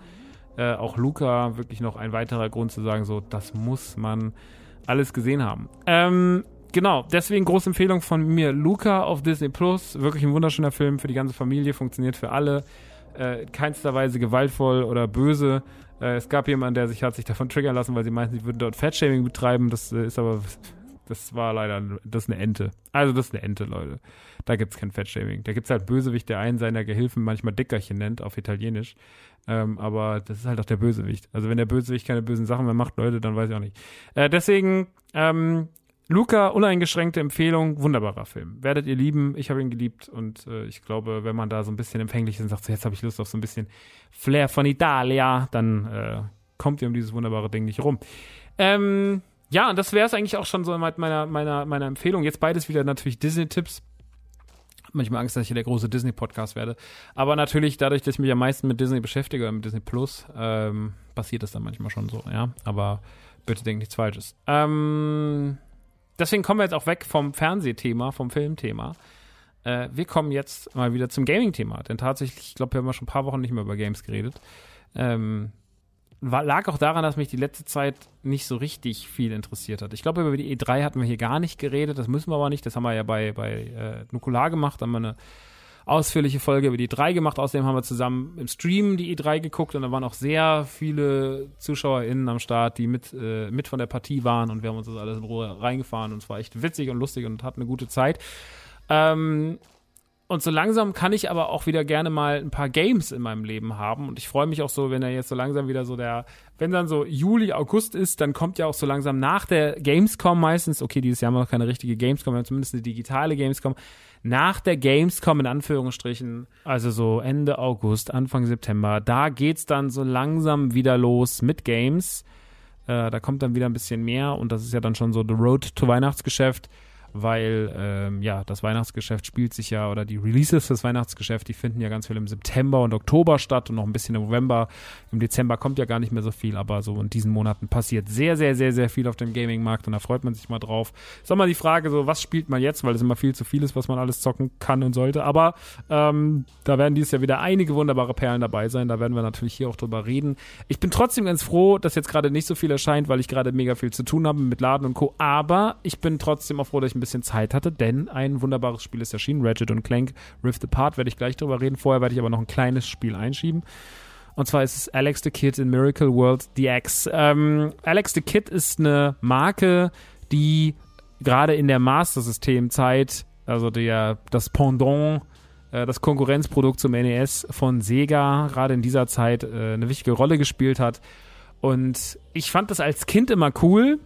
äh, auch Luca wirklich noch ein weiterer Grund zu sagen, so, das muss man alles gesehen haben. Ähm, genau, deswegen große Empfehlung von mir. Luca auf Disney Plus. Wirklich ein wunderschöner Film für die ganze Familie, funktioniert für alle. Äh, keinster Weise gewaltvoll oder böse. Äh, es gab jemanden, der sich hat sich davon triggern lassen, weil sie meinten, sie würden dort Fatshaming betreiben. Das äh, ist aber, das war leider, das ist eine Ente. Also das ist eine Ente, Leute. Da gibt es kein Fatshaming. Da gibt es halt Bösewicht, der einen seiner Gehilfen manchmal Dickerchen nennt, auf Italienisch. Ähm, aber das ist halt auch der Bösewicht. Also wenn der Bösewicht keine bösen Sachen mehr macht, Leute, dann weiß ich auch nicht. Äh, deswegen, ähm, Luca, uneingeschränkte Empfehlung, wunderbarer Film. Werdet ihr lieben, ich habe ihn geliebt und äh, ich glaube, wenn man da so ein bisschen empfänglich ist und sagt, so, jetzt habe ich Lust auf so ein bisschen Flair von Italia, dann äh, kommt ihr um dieses wunderbare Ding nicht rum. Ähm, ja, und das wäre es eigentlich auch schon so mit meiner, meiner, meiner Empfehlung. Jetzt beides wieder natürlich Disney-Tipps. Manchmal Angst, dass ich hier der große Disney-Podcast werde. Aber natürlich, dadurch, dass ich mich am meisten mit Disney beschäftige, mit Disney Plus, ähm, passiert das dann manchmal schon so, ja. Aber bitte denkt nichts Falsches. Ähm, deswegen kommen wir jetzt auch weg vom Fernsehthema, vom Filmthema. Äh, wir kommen jetzt mal wieder zum Gaming-Thema. Denn tatsächlich, ich glaube, wir haben schon ein paar Wochen nicht mehr über Games geredet. Ähm, war, lag auch daran, dass mich die letzte Zeit nicht so richtig viel interessiert hat. Ich glaube, über die E3 hatten wir hier gar nicht geredet. Das müssen wir aber nicht. Das haben wir ja bei, bei äh, Nukular gemacht. Haben wir eine ausführliche Folge über die E3 gemacht. Außerdem haben wir zusammen im Stream die E3 geguckt und da waren auch sehr viele ZuschauerInnen am Start, die mit, äh, mit von der Partie waren und wir haben uns das alles in Ruhe reingefahren und es war echt witzig und lustig und hatten eine gute Zeit. Ähm, und so langsam kann ich aber auch wieder gerne mal ein paar Games in meinem Leben haben. Und ich freue mich auch so, wenn er jetzt so langsam wieder so der, wenn dann so Juli, August ist, dann kommt ja auch so langsam nach der Gamescom meistens, okay, dieses Jahr haben wir noch keine richtige Gamescom, aber zumindest eine digitale Gamescom, nach der Gamescom in Anführungsstrichen, also so Ende August, Anfang September, da geht's dann so langsam wieder los mit Games. Äh, da kommt dann wieder ein bisschen mehr und das ist ja dann schon so The Road to Weihnachtsgeschäft weil ähm, ja, das Weihnachtsgeschäft spielt sich ja, oder die Releases des Weihnachtsgeschäfts, die finden ja ganz viel im September und Oktober statt und noch ein bisschen im November. Im Dezember kommt ja gar nicht mehr so viel, aber so in diesen Monaten passiert sehr, sehr, sehr, sehr viel auf dem Gaming-Markt und da freut man sich mal drauf. Ist auch mal die Frage, so, was spielt man jetzt, weil es immer viel zu viel ist, was man alles zocken kann und sollte, aber ähm, da werden dieses Jahr wieder einige wunderbare Perlen dabei sein, da werden wir natürlich hier auch drüber reden. Ich bin trotzdem ganz froh, dass jetzt gerade nicht so viel erscheint, weil ich gerade mega viel zu tun habe mit Laden und Co., aber ich bin trotzdem auch froh, dass ich ein bisschen Zeit hatte, denn ein wunderbares Spiel ist erschienen, Ratchet und Clank Rift Apart, werde ich gleich drüber reden. Vorher werde ich aber noch ein kleines Spiel einschieben. Und zwar ist es Alex the Kid in Miracle World DX. Ähm, Alex the Kid ist eine Marke, die gerade in der Master System Zeit, also der, das Pendant äh, das Konkurrenzprodukt zum NES von Sega gerade in dieser Zeit äh, eine wichtige Rolle gespielt hat. Und ich fand das als Kind immer cool,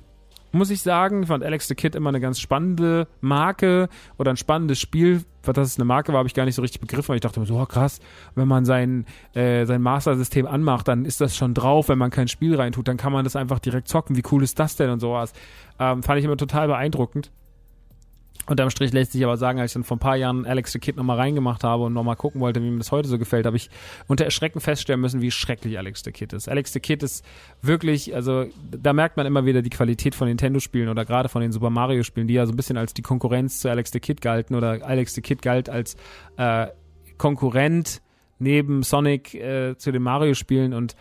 muss ich sagen. Ich fand Alex the Kid immer eine ganz spannende Marke oder ein spannendes Spiel. Was das eine Marke war, habe ich gar nicht so richtig begriffen. Aber ich dachte mir so, oh, krass, wenn man sein, äh, sein Master-System anmacht, dann ist das schon drauf. Wenn man kein Spiel reintut, dann kann man das einfach direkt zocken. Wie cool ist das denn und sowas. Ähm, fand ich immer total beeindruckend. Unterm Strich lässt sich aber sagen, als ich dann vor ein paar Jahren Alex the Kid nochmal reingemacht habe und nochmal gucken wollte, wie mir das heute so gefällt, habe ich unter Erschrecken feststellen müssen, wie schrecklich Alex the Kid ist. Alex the Kid ist wirklich, also da merkt man immer wieder die Qualität von Nintendo-Spielen oder gerade von den Super Mario-Spielen, die ja so ein bisschen als die Konkurrenz zu Alex the Kid galten oder Alex the Kid galt als äh, Konkurrent neben Sonic äh, zu den Mario-Spielen und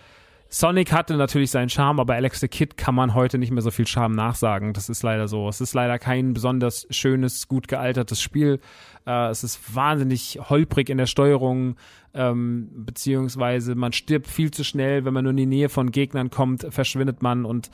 Sonic hatte natürlich seinen Charme, aber Alex the Kid kann man heute nicht mehr so viel Charme nachsagen. Das ist leider so. Es ist leider kein besonders schönes, gut gealtertes Spiel. Äh, es ist wahnsinnig holprig in der Steuerung, ähm, beziehungsweise man stirbt viel zu schnell, wenn man nur in die Nähe von Gegnern kommt, verschwindet man und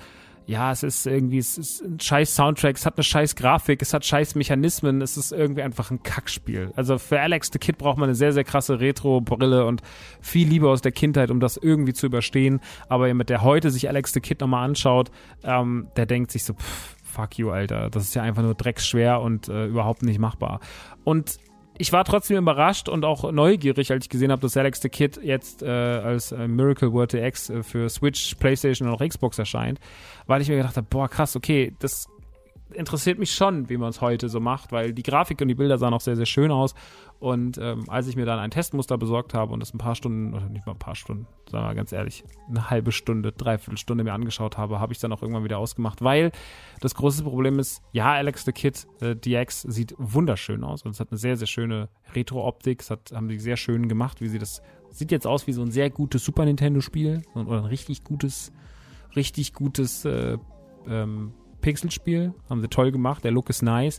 ja, es ist irgendwie, es ist ein scheiß Soundtrack, es hat eine scheiß Grafik, es hat scheiß Mechanismen, es ist irgendwie einfach ein Kackspiel. Also für Alex the Kid braucht man eine sehr, sehr krasse Retro-Brille und viel Liebe aus der Kindheit, um das irgendwie zu überstehen. Aber mit der heute sich Alex the Kid nochmal anschaut, ähm, der denkt sich so, pff, fuck you, Alter, das ist ja einfach nur drecksschwer und äh, überhaupt nicht machbar. Und ich war trotzdem überrascht und auch neugierig, als ich gesehen habe, dass Alex the Kid jetzt äh, als äh, Miracle World X äh, für Switch, PlayStation und auch Xbox erscheint, weil ich mir gedacht habe, boah, krass, okay, das interessiert mich schon, wie man es heute so macht, weil die Grafik und die Bilder sahen auch sehr, sehr schön aus. Und ähm, als ich mir dann ein Testmuster besorgt habe und das ein paar Stunden, oder nicht mal ein paar Stunden, sagen wir mal ganz ehrlich, eine halbe Stunde, dreiviertel Stunde mir angeschaut habe, habe ich dann auch irgendwann wieder ausgemacht, weil das große Problem ist, ja, Alex the Kid äh, DX sieht wunderschön aus und es hat eine sehr, sehr schöne Retro-Optik. Es hat, haben sie sehr schön gemacht, wie sie das, sieht jetzt aus wie so ein sehr gutes Super Nintendo-Spiel oder ein richtig gutes, richtig gutes äh, ähm, Pixelspiel. Haben sie toll gemacht, der Look ist nice,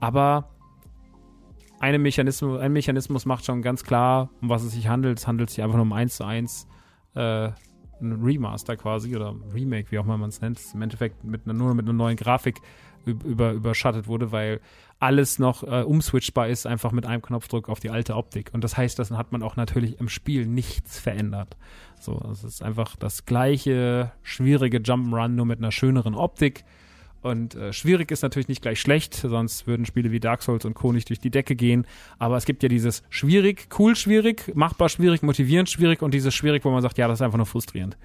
aber eine Mechanismus, ein Mechanismus macht schon ganz klar, um was es sich handelt. Es handelt sich einfach nur um 1 zu 1 äh, ein Remaster quasi oder Remake, wie auch immer man es nennt. Im Endeffekt mit einer, nur mit einer neuen Grafik über, überschattet wurde, weil alles noch äh, umswitchbar ist, einfach mit einem Knopfdruck auf die alte Optik. Und das heißt, das hat man auch natürlich im Spiel nichts verändert. So, es ist einfach das gleiche schwierige Jump'n'Run, nur mit einer schöneren Optik und äh, schwierig ist natürlich nicht gleich schlecht, sonst würden Spiele wie Dark Souls und Co. nicht durch die Decke gehen. Aber es gibt ja dieses schwierig, cool schwierig, machbar schwierig, motivierend schwierig und dieses schwierig, wo man sagt, ja, das ist einfach nur frustrierend.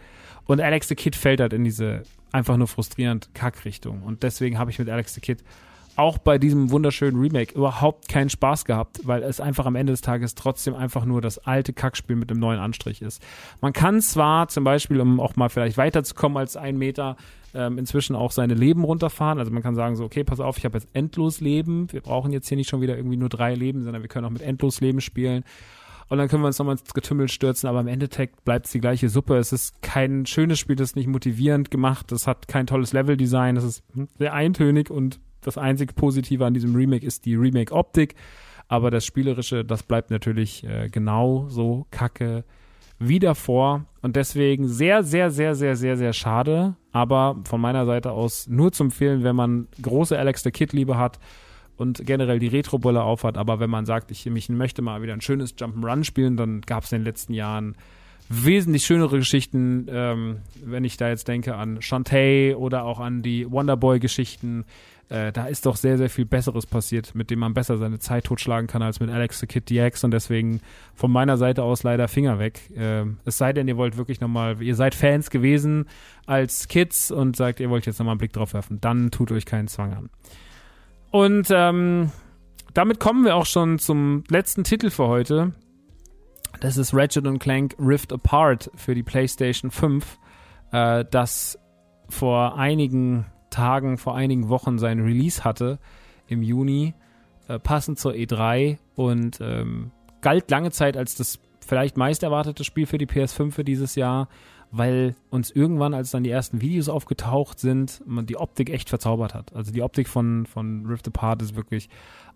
Und Alex the Kid fällt halt in diese einfach nur frustrierend Kackrichtung. Und deswegen habe ich mit Alex the Kid auch bei diesem wunderschönen Remake überhaupt keinen Spaß gehabt, weil es einfach am Ende des Tages trotzdem einfach nur das alte Kackspiel mit einem neuen Anstrich ist. Man kann zwar zum Beispiel, um auch mal vielleicht weiterzukommen als ein Meter, ähm, inzwischen auch seine Leben runterfahren. Also man kann sagen so, okay, pass auf, ich habe jetzt endlos Leben. Wir brauchen jetzt hier nicht schon wieder irgendwie nur drei Leben, sondern wir können auch mit endlos Leben spielen. Und dann können wir uns nochmal ins Getümmel stürzen, aber im Endeffekt bleibt es die gleiche Suppe. Es ist kein schönes Spiel, das ist nicht motivierend gemacht, das hat kein tolles Leveldesign, das ist sehr eintönig und das einzige Positive an diesem Remake ist die Remake-Optik. Aber das Spielerische, das bleibt natürlich äh, genau so kacke wie davor. Und deswegen sehr, sehr, sehr, sehr, sehr, sehr schade. Aber von meiner Seite aus nur zu empfehlen, wenn man große Alex the Kid-Liebe hat und generell die Retro-Brille aufhat. Aber wenn man sagt, ich mich möchte mal wieder ein schönes Jump'n'Run spielen, dann gab es in den letzten Jahren wesentlich schönere Geschichten, ähm, wenn ich da jetzt denke an Shantae oder auch an die Wonderboy-Geschichten äh, da ist doch sehr, sehr viel Besseres passiert, mit dem man besser seine Zeit totschlagen kann als mit Alex the Kid DX und deswegen von meiner Seite aus leider Finger weg. Äh, es sei denn, ihr wollt wirklich nochmal, ihr seid Fans gewesen als Kids und sagt, ihr wollt jetzt nochmal einen Blick drauf werfen, dann tut euch keinen Zwang an. Und ähm, damit kommen wir auch schon zum letzten Titel für heute. Das ist Ratchet Clank Rift Apart für die PlayStation 5, äh, das vor einigen Tagen, vor einigen Wochen sein Release hatte im Juni, äh, passend zur E3 und ähm, galt lange Zeit als das vielleicht meist erwartete Spiel für die PS5 für dieses Jahr, weil uns irgendwann, als dann die ersten Videos aufgetaucht sind, man die Optik echt verzaubert hat. Also die Optik von, von Rift Apart ist wirklich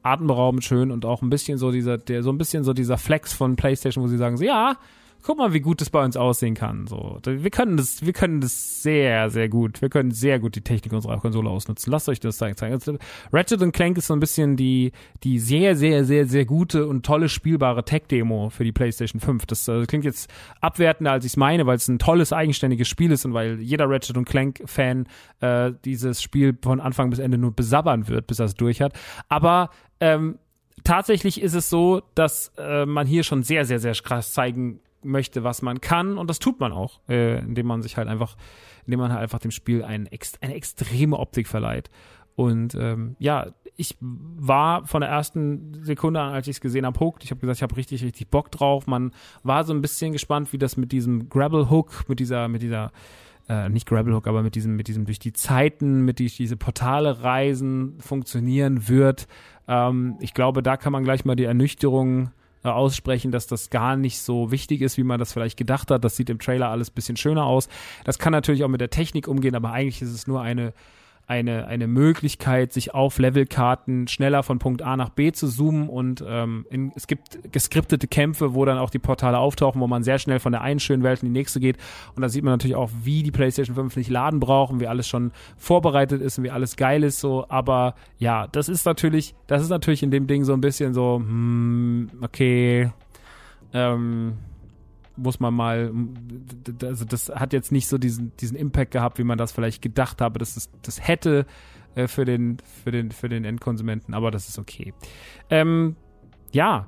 atemberaubend schön und auch ein bisschen so dieser, der, so ein bisschen so dieser Flex von PlayStation, wo sie sagen, so, ja, guck mal, wie gut das bei uns aussehen kann. So, wir können das, wir können das sehr, sehr gut. Wir können sehr gut die Technik unserer Konsole ausnutzen. Lasst euch das zeigen. Ratchet Clank ist so ein bisschen die, die sehr, sehr, sehr, sehr gute und tolle spielbare Tech-Demo für die PlayStation 5. Das äh, klingt jetzt abwertender, als ich es meine, weil es ein tolles, eigenständiges Spiel ist und weil jeder Ratchet Clank-Fan äh, dieses Spiel von Anfang bis Ende nur besabbern wird, bis er es durch hat. Aber ähm, tatsächlich ist es so, dass äh, man hier schon sehr, sehr, sehr krass zeigen möchte, was man kann und das tut man auch, äh, indem man sich halt einfach, indem man halt einfach dem Spiel ein, eine extreme Optik verleiht. Und ähm, ja, ich war von der ersten Sekunde an, als ich es gesehen habe, hooked. Ich habe gesagt, ich habe richtig, richtig Bock drauf. Man war so ein bisschen gespannt, wie das mit diesem Grabble Hook, mit dieser, mit dieser, äh, nicht Grabble Hook, aber mit diesem, mit diesem durch die Zeiten, mit die, diese Portale reisen funktionieren wird. Ähm, ich glaube, da kann man gleich mal die Ernüchterung aussprechen, dass das gar nicht so wichtig ist, wie man das vielleicht gedacht hat. Das sieht im Trailer alles bisschen schöner aus. Das kann natürlich auch mit der Technik umgehen, aber eigentlich ist es nur eine eine, eine Möglichkeit, sich auf Levelkarten schneller von Punkt A nach B zu zoomen und ähm, in, es gibt geskriptete Kämpfe, wo dann auch die Portale auftauchen, wo man sehr schnell von der einen schönen Welt in die nächste geht. Und da sieht man natürlich auch, wie die PlayStation 5 nicht laden brauchen, wie alles schon vorbereitet ist und wie alles geil ist so, aber ja, das ist natürlich, das ist natürlich in dem Ding so ein bisschen so, hm, okay, ähm, muss man mal, also das hat jetzt nicht so diesen, diesen Impact gehabt, wie man das vielleicht gedacht habe, dass das, das hätte äh, für, den, für, den, für den Endkonsumenten, aber das ist okay. Ähm, ja,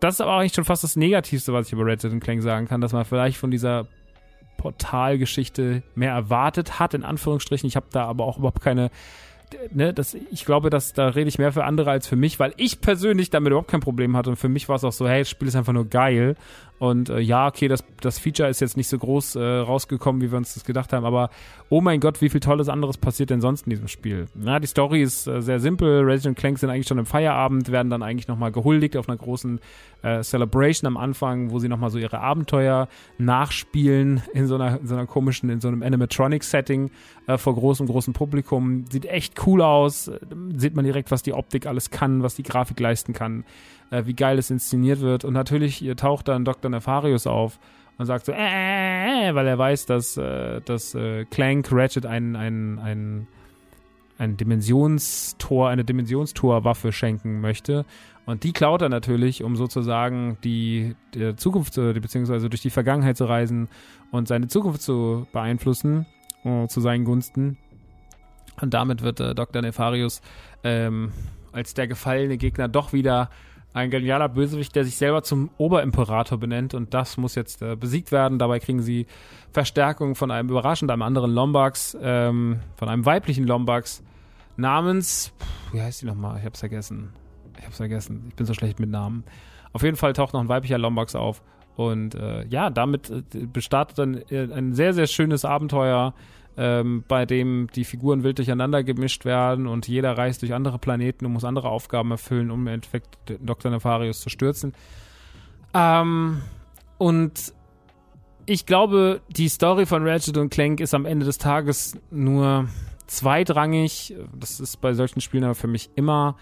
das ist aber eigentlich schon fast das Negativste, was ich über Resident Clank sagen kann, dass man vielleicht von dieser Portalgeschichte mehr erwartet hat, in Anführungsstrichen. Ich habe da aber auch überhaupt keine ne, das, ich glaube, dass da rede ich mehr für andere als für mich, weil ich persönlich damit überhaupt kein Problem hatte. Und für mich war es auch so, hey, das Spiel ist einfach nur geil. Und äh, ja, okay, das, das Feature ist jetzt nicht so groß äh, rausgekommen, wie wir uns das gedacht haben, aber oh mein Gott, wie viel Tolles anderes passiert denn sonst in diesem Spiel? Na, die Story ist äh, sehr simpel. Resident Clank sind eigentlich schon im Feierabend, werden dann eigentlich nochmal gehuldigt auf einer großen äh, Celebration am Anfang, wo sie nochmal so ihre Abenteuer nachspielen in so einer, in so einer komischen, in so einem Animatronic-Setting äh, vor großem, großem Publikum. Sieht echt cool aus. Sieht man direkt, was die Optik alles kann, was die Grafik leisten kann äh, wie geil es inszeniert wird. Und natürlich taucht dann Dr. Nefarius auf und sagt so, äh, weil er weiß, dass, äh, dass äh, Clank Ratchet ein, ein, ein, ein Dimensionstor, eine Dimensionstorwaffe schenken möchte. Und die klaut er natürlich, um sozusagen die, die Zukunft, zu, beziehungsweise durch die Vergangenheit zu reisen und seine Zukunft zu beeinflussen, uh, zu seinen Gunsten. Und damit wird äh, Dr. Nefarius ähm, als der gefallene Gegner doch wieder ein genialer Bösewicht, der sich selber zum Oberimperator benennt und das muss jetzt äh, besiegt werden. Dabei kriegen sie Verstärkung von einem überraschend einem anderen Lombax, ähm, von einem weiblichen Lombax namens, pff, wie heißt die nochmal? Ich hab's vergessen. Ich hab's vergessen. Ich bin so schlecht mit Namen. Auf jeden Fall taucht noch ein weiblicher Lombax auf und äh, ja, damit äh, bestartet dann äh, ein sehr, sehr schönes Abenteuer ähm, bei dem die Figuren wild durcheinander gemischt werden und jeder reist durch andere Planeten und muss andere Aufgaben erfüllen, um im Endeffekt Dr. Nefarius zu stürzen. Ähm, und ich glaube, die Story von Ratchet und Clank ist am Ende des Tages nur zweitrangig. Das ist bei solchen Spielen aber für mich immer,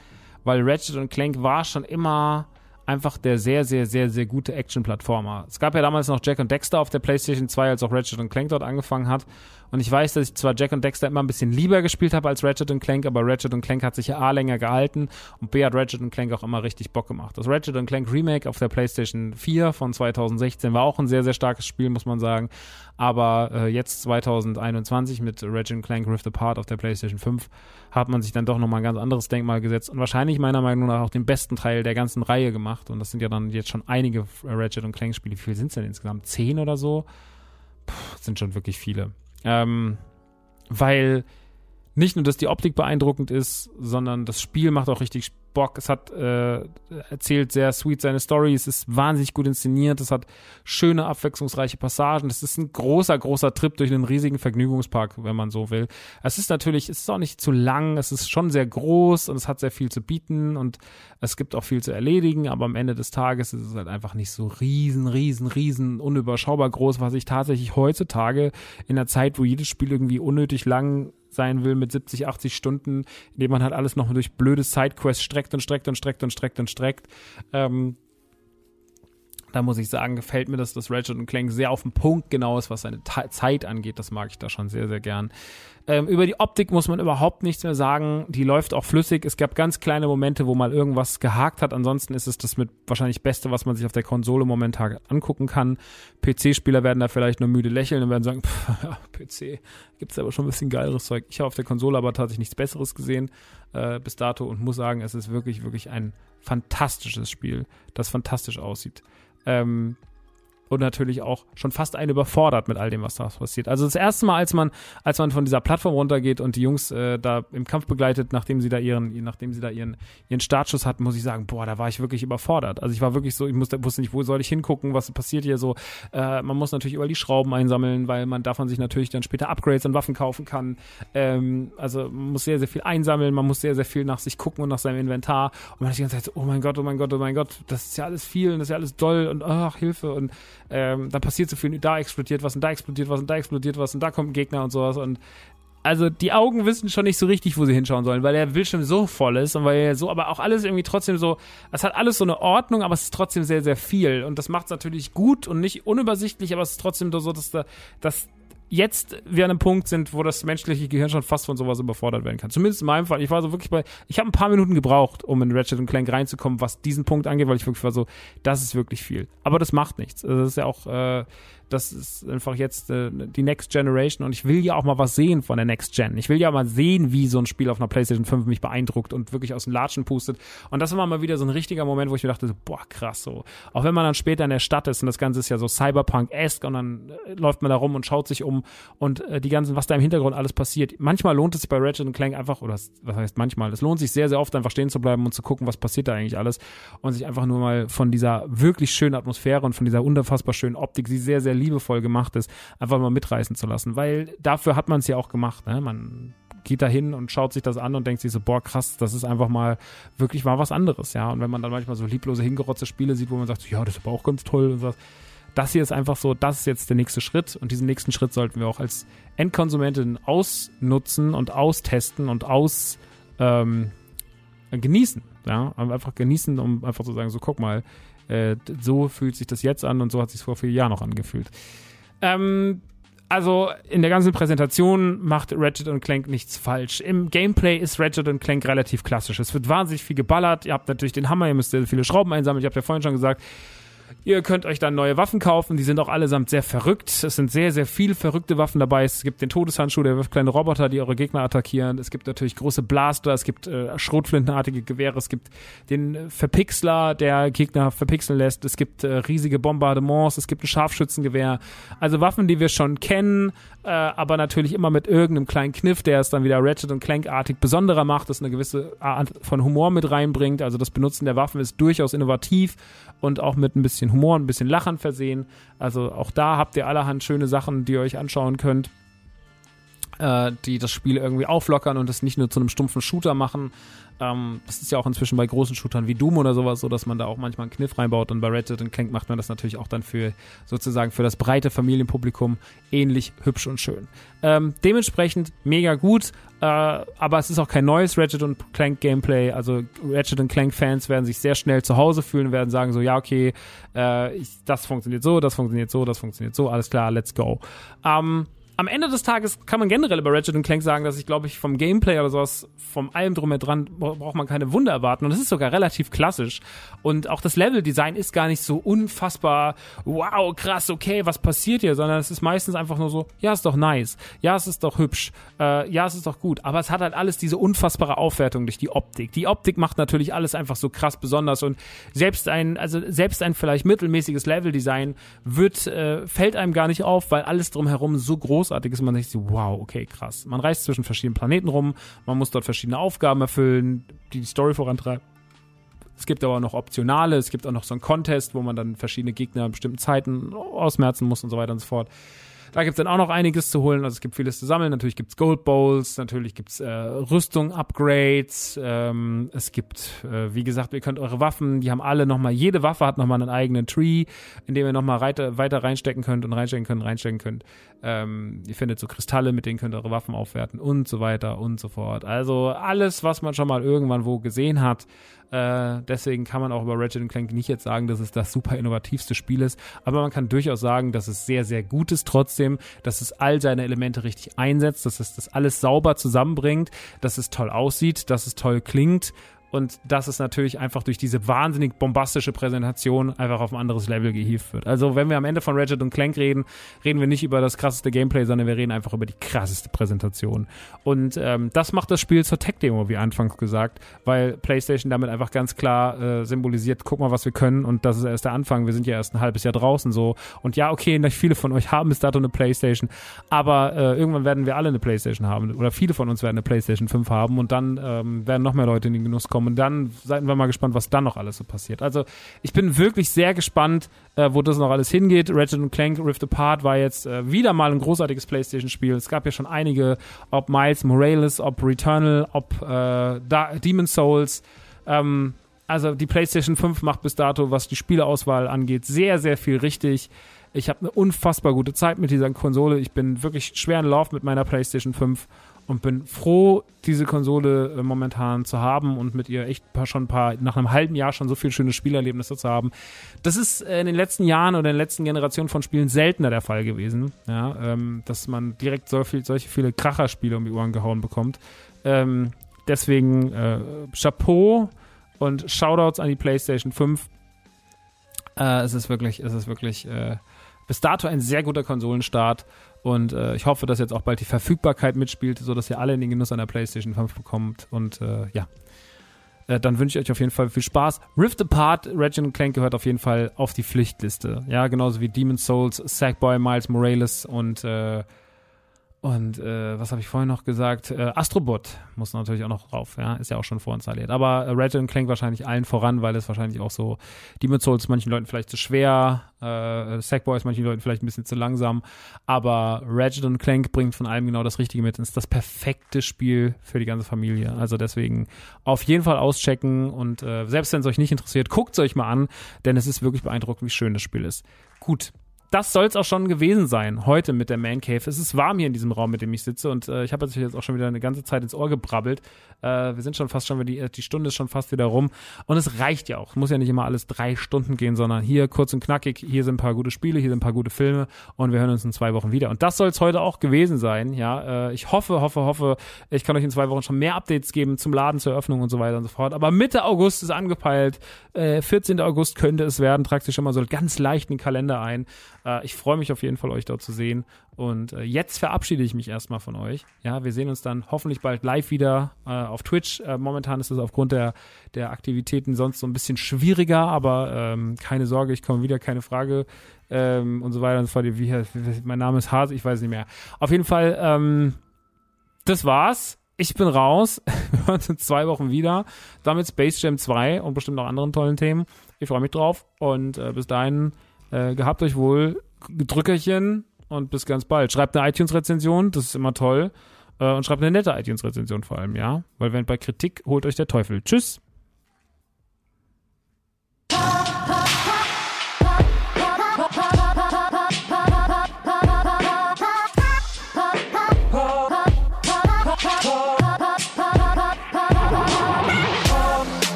weil Ratchet und Clank war schon immer einfach der sehr, sehr, sehr, sehr gute Action-Plattformer. Es gab ja damals noch Jack und Dexter auf der PlayStation 2, als auch Ratchet und Clank dort angefangen hat. Und ich weiß, dass ich zwar Jack und Dexter immer ein bisschen lieber gespielt habe als Ratchet und Clank, aber Ratchet und Clank hat sich ja A länger gehalten und B hat Ratchet und Clank auch immer richtig Bock gemacht. Das Ratchet und Clank Remake auf der PlayStation 4 von 2016 war auch ein sehr, sehr starkes Spiel, muss man sagen. Aber äh, jetzt 2021 mit Ratchet Clank Rift Apart auf der PlayStation 5 hat man sich dann doch nochmal ein ganz anderes Denkmal gesetzt und wahrscheinlich meiner Meinung nach auch den besten Teil der ganzen Reihe gemacht. Und das sind ja dann jetzt schon einige Ratchet und Clank Spiele. Wie viele sind es denn insgesamt? Zehn oder so? Puh, sind schon wirklich viele. Ähm, weil nicht nur, dass die Optik beeindruckend ist, sondern das Spiel macht auch richtig Bock. Es hat äh, erzählt sehr sweet seine Story. Es ist wahnsinnig gut inszeniert. Es hat schöne, abwechslungsreiche Passagen. Es ist ein großer, großer Trip durch einen riesigen Vergnügungspark, wenn man so will. Es ist natürlich, es ist auch nicht zu lang. Es ist schon sehr groß und es hat sehr viel zu bieten und es gibt auch viel zu erledigen. Aber am Ende des Tages ist es halt einfach nicht so riesen, riesen, riesen, unüberschaubar groß, was ich tatsächlich heutzutage in der Zeit, wo jedes Spiel irgendwie unnötig lang sein will mit 70, 80 Stunden, indem man halt alles noch durch blöde Sidequests streckt und streckt und streckt und streckt und streckt. Ähm, da muss ich sagen, gefällt mir das, dass Ratchet Clank sehr auf den Punkt genau ist, was seine Ta Zeit angeht. Das mag ich da schon sehr, sehr gern. Ähm, über die Optik muss man überhaupt nichts mehr sagen. Die läuft auch flüssig. Es gab ganz kleine Momente, wo mal irgendwas gehakt hat. Ansonsten ist es das mit wahrscheinlich Beste, was man sich auf der Konsole momentan angucken kann. PC-Spieler werden da vielleicht nur müde lächeln und werden sagen, pff, ja, PC gibt's aber schon ein bisschen geileres Zeug. Ich habe auf der Konsole aber tatsächlich nichts Besseres gesehen äh, bis dato und muss sagen, es ist wirklich, wirklich ein fantastisches Spiel, das fantastisch aussieht. Ähm, und natürlich auch schon fast einen überfordert mit all dem, was da passiert. Also das erste Mal, als man, als man von dieser Plattform runtergeht und die Jungs äh, da im Kampf begleitet, nachdem sie da ihren, nachdem sie da ihren, ihren Startschuss hatten, muss ich sagen, boah, da war ich wirklich überfordert. Also ich war wirklich so, ich musste, wusste nicht, wo soll ich hingucken, was passiert hier so. Äh, man muss natürlich überall die Schrauben einsammeln, weil man davon sich natürlich dann später Upgrades und Waffen kaufen kann. Ähm, also man muss sehr, sehr viel einsammeln, man muss sehr, sehr viel nach sich gucken und nach seinem Inventar. Und man hat die ganze Zeit so, oh mein Gott, oh mein Gott, oh mein Gott, das ist ja alles viel und das ist ja alles doll und ach, Hilfe und ähm, dann passiert so viel, da explodiert was und da explodiert was und da explodiert was und da kommt ein Gegner und sowas und also die Augen wissen schon nicht so richtig, wo sie hinschauen sollen, weil der Bildschirm so voll ist und weil er so, aber auch alles irgendwie trotzdem so, es hat alles so eine Ordnung, aber es ist trotzdem sehr, sehr viel und das macht es natürlich gut und nicht unübersichtlich, aber es ist trotzdem so, dass, da, dass jetzt wir an einem Punkt sind, wo das menschliche Gehirn schon fast von sowas überfordert werden kann. Zumindest in meinem Fall. Ich war so wirklich bei, ich habe ein paar Minuten gebraucht, um in Ratchet Clank reinzukommen, was diesen Punkt angeht, weil ich wirklich war so, das ist wirklich viel. Aber das macht nichts. Also das ist ja auch, äh, das ist einfach jetzt äh, die Next Generation und ich will ja auch mal was sehen von der Next Gen. Ich will ja mal sehen, wie so ein Spiel auf einer PlayStation 5 mich beeindruckt und wirklich aus dem Latschen pustet. Und das war mal wieder so ein richtiger Moment, wo ich mir dachte, so, boah, krass so. Auch wenn man dann später in der Stadt ist und das Ganze ist ja so Cyberpunk-esque und dann äh, läuft man da rum und schaut sich um und äh, die ganzen, was da im Hintergrund alles passiert. Manchmal lohnt es sich bei Ratchet Clank einfach, oder was heißt manchmal, es lohnt sich sehr, sehr oft einfach stehen zu bleiben und zu gucken, was passiert da eigentlich alles und sich einfach nur mal von dieser wirklich schönen Atmosphäre und von dieser unfassbar schönen Optik, die sehr, sehr liebevoll gemacht ist, einfach mal mitreißen zu lassen. Weil dafür hat man es ja auch gemacht. Ne? Man geht da hin und schaut sich das an und denkt sich so, boah, krass, das ist einfach mal wirklich mal was anderes, ja. Und wenn man dann manchmal so lieblose, hingerotzte Spiele sieht, wo man sagt, ja, das ist aber auch ganz toll und was. Das hier ist einfach so, das ist jetzt der nächste Schritt und diesen nächsten Schritt sollten wir auch als Endkonsumentin ausnutzen und austesten und aus ähm, genießen, ja, einfach genießen, um einfach zu sagen, so guck mal, äh, so fühlt sich das jetzt an und so hat sich vor vier Jahren noch angefühlt. Ähm, also in der ganzen Präsentation macht Ratchet Clank nichts falsch. Im Gameplay ist Ratchet Clank relativ klassisch. Es wird wahnsinnig viel geballert. Ihr habt natürlich den Hammer, ihr müsst viele Schrauben einsammeln. Ich habe ja vorhin schon gesagt, Ihr könnt euch dann neue Waffen kaufen, die sind auch allesamt sehr verrückt. Es sind sehr, sehr viele verrückte Waffen dabei. Es gibt den Todeshandschuh, der wirft kleine Roboter, die eure Gegner attackieren. Es gibt natürlich große Blaster, es gibt äh, schrotflintenartige Gewehre, es gibt den Verpixler, der Gegner verpixeln lässt. Es gibt äh, riesige Bombardements, es gibt ein Scharfschützengewehr. Also Waffen, die wir schon kennen, äh, aber natürlich immer mit irgendeinem kleinen Kniff, der es dann wieder Ratchet und Clank-artig besonderer macht, das eine gewisse Art von Humor mit reinbringt. Also das Benutzen der Waffen ist durchaus innovativ und auch mit ein bisschen Humor, ein bisschen Lachen versehen. Also auch da habt ihr allerhand schöne Sachen, die ihr euch anschauen könnt, äh, die das Spiel irgendwie auflockern und es nicht nur zu einem stumpfen Shooter machen. Ähm, das ist ja auch inzwischen bei großen Shootern wie Doom oder sowas so, dass man da auch manchmal einen Kniff reinbaut und bei Ratchet und Clank macht man das natürlich auch dann für sozusagen für das breite Familienpublikum ähnlich hübsch und schön. Ähm, dementsprechend mega gut, äh, aber es ist auch kein neues Ratchet und Clank Gameplay. Also Ratchet und Clank Fans werden sich sehr schnell zu Hause fühlen, werden sagen so, ja okay, äh, ich, das funktioniert so, das funktioniert so, das funktioniert so, alles klar, let's go. Ähm, am Ende des Tages kann man generell über Ratchet Clank sagen, dass ich glaube ich vom Gameplay oder sowas, vom allem drum und dran, braucht man keine Wunder erwarten. Und es ist sogar relativ klassisch. Und auch das Leveldesign ist gar nicht so unfassbar, wow, krass, okay, was passiert hier, sondern es ist meistens einfach nur so, ja, ist doch nice, ja, es ist doch hübsch, äh, ja, es ist doch gut. Aber es hat halt alles diese unfassbare Aufwertung durch die Optik. Die Optik macht natürlich alles einfach so krass besonders und selbst ein, also selbst ein vielleicht mittelmäßiges Leveldesign wird, äh, fällt einem gar nicht auf, weil alles drumherum so groß großartig ist. Man denkt sich, wow, okay, krass. Man reist zwischen verschiedenen Planeten rum, man muss dort verschiedene Aufgaben erfüllen, die die Story vorantreiben. Es gibt aber auch noch optionale, es gibt auch noch so einen Contest, wo man dann verschiedene Gegner an bestimmten Zeiten ausmerzen muss und so weiter und so fort. Da gibt es dann auch noch einiges zu holen. Also es gibt vieles zu sammeln. Natürlich gibt es Gold Bowls, natürlich gibt es äh, Rüstung, Upgrades. Ähm, es gibt, äh, wie gesagt, ihr könnt eure Waffen, die haben alle nochmal, jede Waffe hat nochmal einen eigenen Tree, in dem ihr nochmal weiter, weiter reinstecken könnt und reinstecken könnt, reinstecken könnt. Ähm, ihr findet so Kristalle, mit denen könnt ihr eure Waffen aufwerten und so weiter und so fort. Also alles, was man schon mal irgendwann wo gesehen hat. Äh, deswegen kann man auch über Ratchet Clank nicht jetzt sagen, dass es das super innovativste Spiel ist, aber man kann durchaus sagen, dass es sehr, sehr gut ist trotzdem, dass es all seine Elemente richtig einsetzt, dass es das alles sauber zusammenbringt, dass es toll aussieht, dass es toll klingt und dass es natürlich einfach durch diese wahnsinnig bombastische Präsentation einfach auf ein anderes Level gehievt wird. Also wenn wir am Ende von Ratchet und Clank reden, reden wir nicht über das krasseste Gameplay, sondern wir reden einfach über die krasseste Präsentation. Und ähm, das macht das Spiel zur Tech-Demo, wie anfangs gesagt, weil PlayStation damit einfach ganz klar äh, symbolisiert, guck mal, was wir können und das ist erst der Anfang. Wir sind ja erst ein halbes Jahr draußen so. Und ja, okay, viele von euch haben bis dato eine PlayStation, aber äh, irgendwann werden wir alle eine PlayStation haben oder viele von uns werden eine PlayStation 5 haben und dann ähm, werden noch mehr Leute in den Genuss kommen und dann seien wir mal gespannt, was dann noch alles so passiert. Also ich bin wirklich sehr gespannt, äh, wo das noch alles hingeht. Ratchet Clank Rift Apart war jetzt äh, wieder mal ein großartiges PlayStation-Spiel. Es gab ja schon einige, ob Miles Morales, ob Returnal, ob äh, da Demon Souls. Ähm, also die PlayStation 5 macht bis dato, was die Spieleauswahl angeht, sehr, sehr viel richtig. Ich habe eine unfassbar gute Zeit mit dieser Konsole. Ich bin wirklich schwer in Love mit meiner PlayStation 5 und bin froh, diese Konsole äh, momentan zu haben und mit ihr echt schon ein paar, nach einem halben Jahr schon so viele schöne Spielerlebnisse zu haben. Das ist äh, in den letzten Jahren oder in den letzten Generationen von Spielen seltener der Fall gewesen, ja, ähm, dass man direkt so viel, solche viele Kracherspiele um die Ohren gehauen bekommt. Ähm, deswegen äh, Chapeau und Shoutouts an die PlayStation 5. Äh, es ist wirklich, es ist wirklich äh, bis dato ein sehr guter Konsolenstart und äh, ich hoffe, dass jetzt auch bald die Verfügbarkeit mitspielt, sodass ihr alle in den Genuss einer PlayStation 5 bekommt. Und äh, ja, äh, dann wünsche ich euch auf jeden Fall viel Spaß. Rift Apart, Ratchet Clank gehört auf jeden Fall auf die Pflichtliste. Ja, genauso wie Demon's Souls, Sackboy, Miles Morales und äh, und äh, was habe ich vorhin noch gesagt? Äh, Astrobot muss natürlich auch noch drauf, ja, ist ja auch schon vorinstalliert. Aber äh, Ratchet Clank wahrscheinlich allen voran, weil es wahrscheinlich auch so Demon's Souls manchen Leuten vielleicht zu schwer, äh, Sackboy ist manchen Leuten vielleicht ein bisschen zu langsam. Aber Ratchet Clank bringt von allem genau das Richtige mit. Es ist das perfekte Spiel für die ganze Familie. Also deswegen auf jeden Fall auschecken und äh, selbst wenn es euch nicht interessiert, guckt es euch mal an, denn es ist wirklich beeindruckend, wie schön das Spiel ist. Gut, das soll es auch schon gewesen sein, heute mit der Man Cave. Es ist warm hier in diesem Raum, mit dem ich sitze und äh, ich habe jetzt auch schon wieder eine ganze Zeit ins Ohr gebrabbelt. Äh, wir sind schon fast schon, die, die Stunde ist schon fast wieder rum und es reicht ja auch. Muss ja nicht immer alles drei Stunden gehen, sondern hier kurz und knackig, hier sind ein paar gute Spiele, hier sind ein paar gute Filme und wir hören uns in zwei Wochen wieder. Und das soll es heute auch gewesen sein, ja. Äh, ich hoffe, hoffe, hoffe, ich kann euch in zwei Wochen schon mehr Updates geben zum Laden, zur Eröffnung und so weiter und so fort. Aber Mitte August ist angepeilt, äh, 14. August könnte es werden, tragt sich schon mal so ganz leicht in den Kalender ein. Äh, ich freue mich auf jeden Fall, euch dort zu sehen. Und äh, jetzt verabschiede ich mich erstmal von euch. Ja, wir sehen uns dann hoffentlich bald live wieder äh, auf Twitch. Momentan ist es aufgrund der, der Aktivitäten sonst so ein bisschen schwieriger, aber ähm, keine Sorge, ich komme wieder, keine Frage. Ähm, und so weiter und so fort. Wie, mein Name ist Hase, ich weiß nicht mehr. Auf jeden Fall, ähm, das war's. Ich bin raus. Wir hören uns in zwei Wochen wieder. Damit Space Jam 2 und bestimmt noch anderen tollen Themen. Ich freue mich drauf. Und äh, bis dahin äh, gehabt euch wohl, Drückerchen und bis ganz bald. Schreibt eine iTunes-Rezension, das ist immer toll. Äh, und schreibt eine nette iTunes-Rezension vor allem, ja? Weil wenn bei Kritik holt euch der Teufel. Tschüss.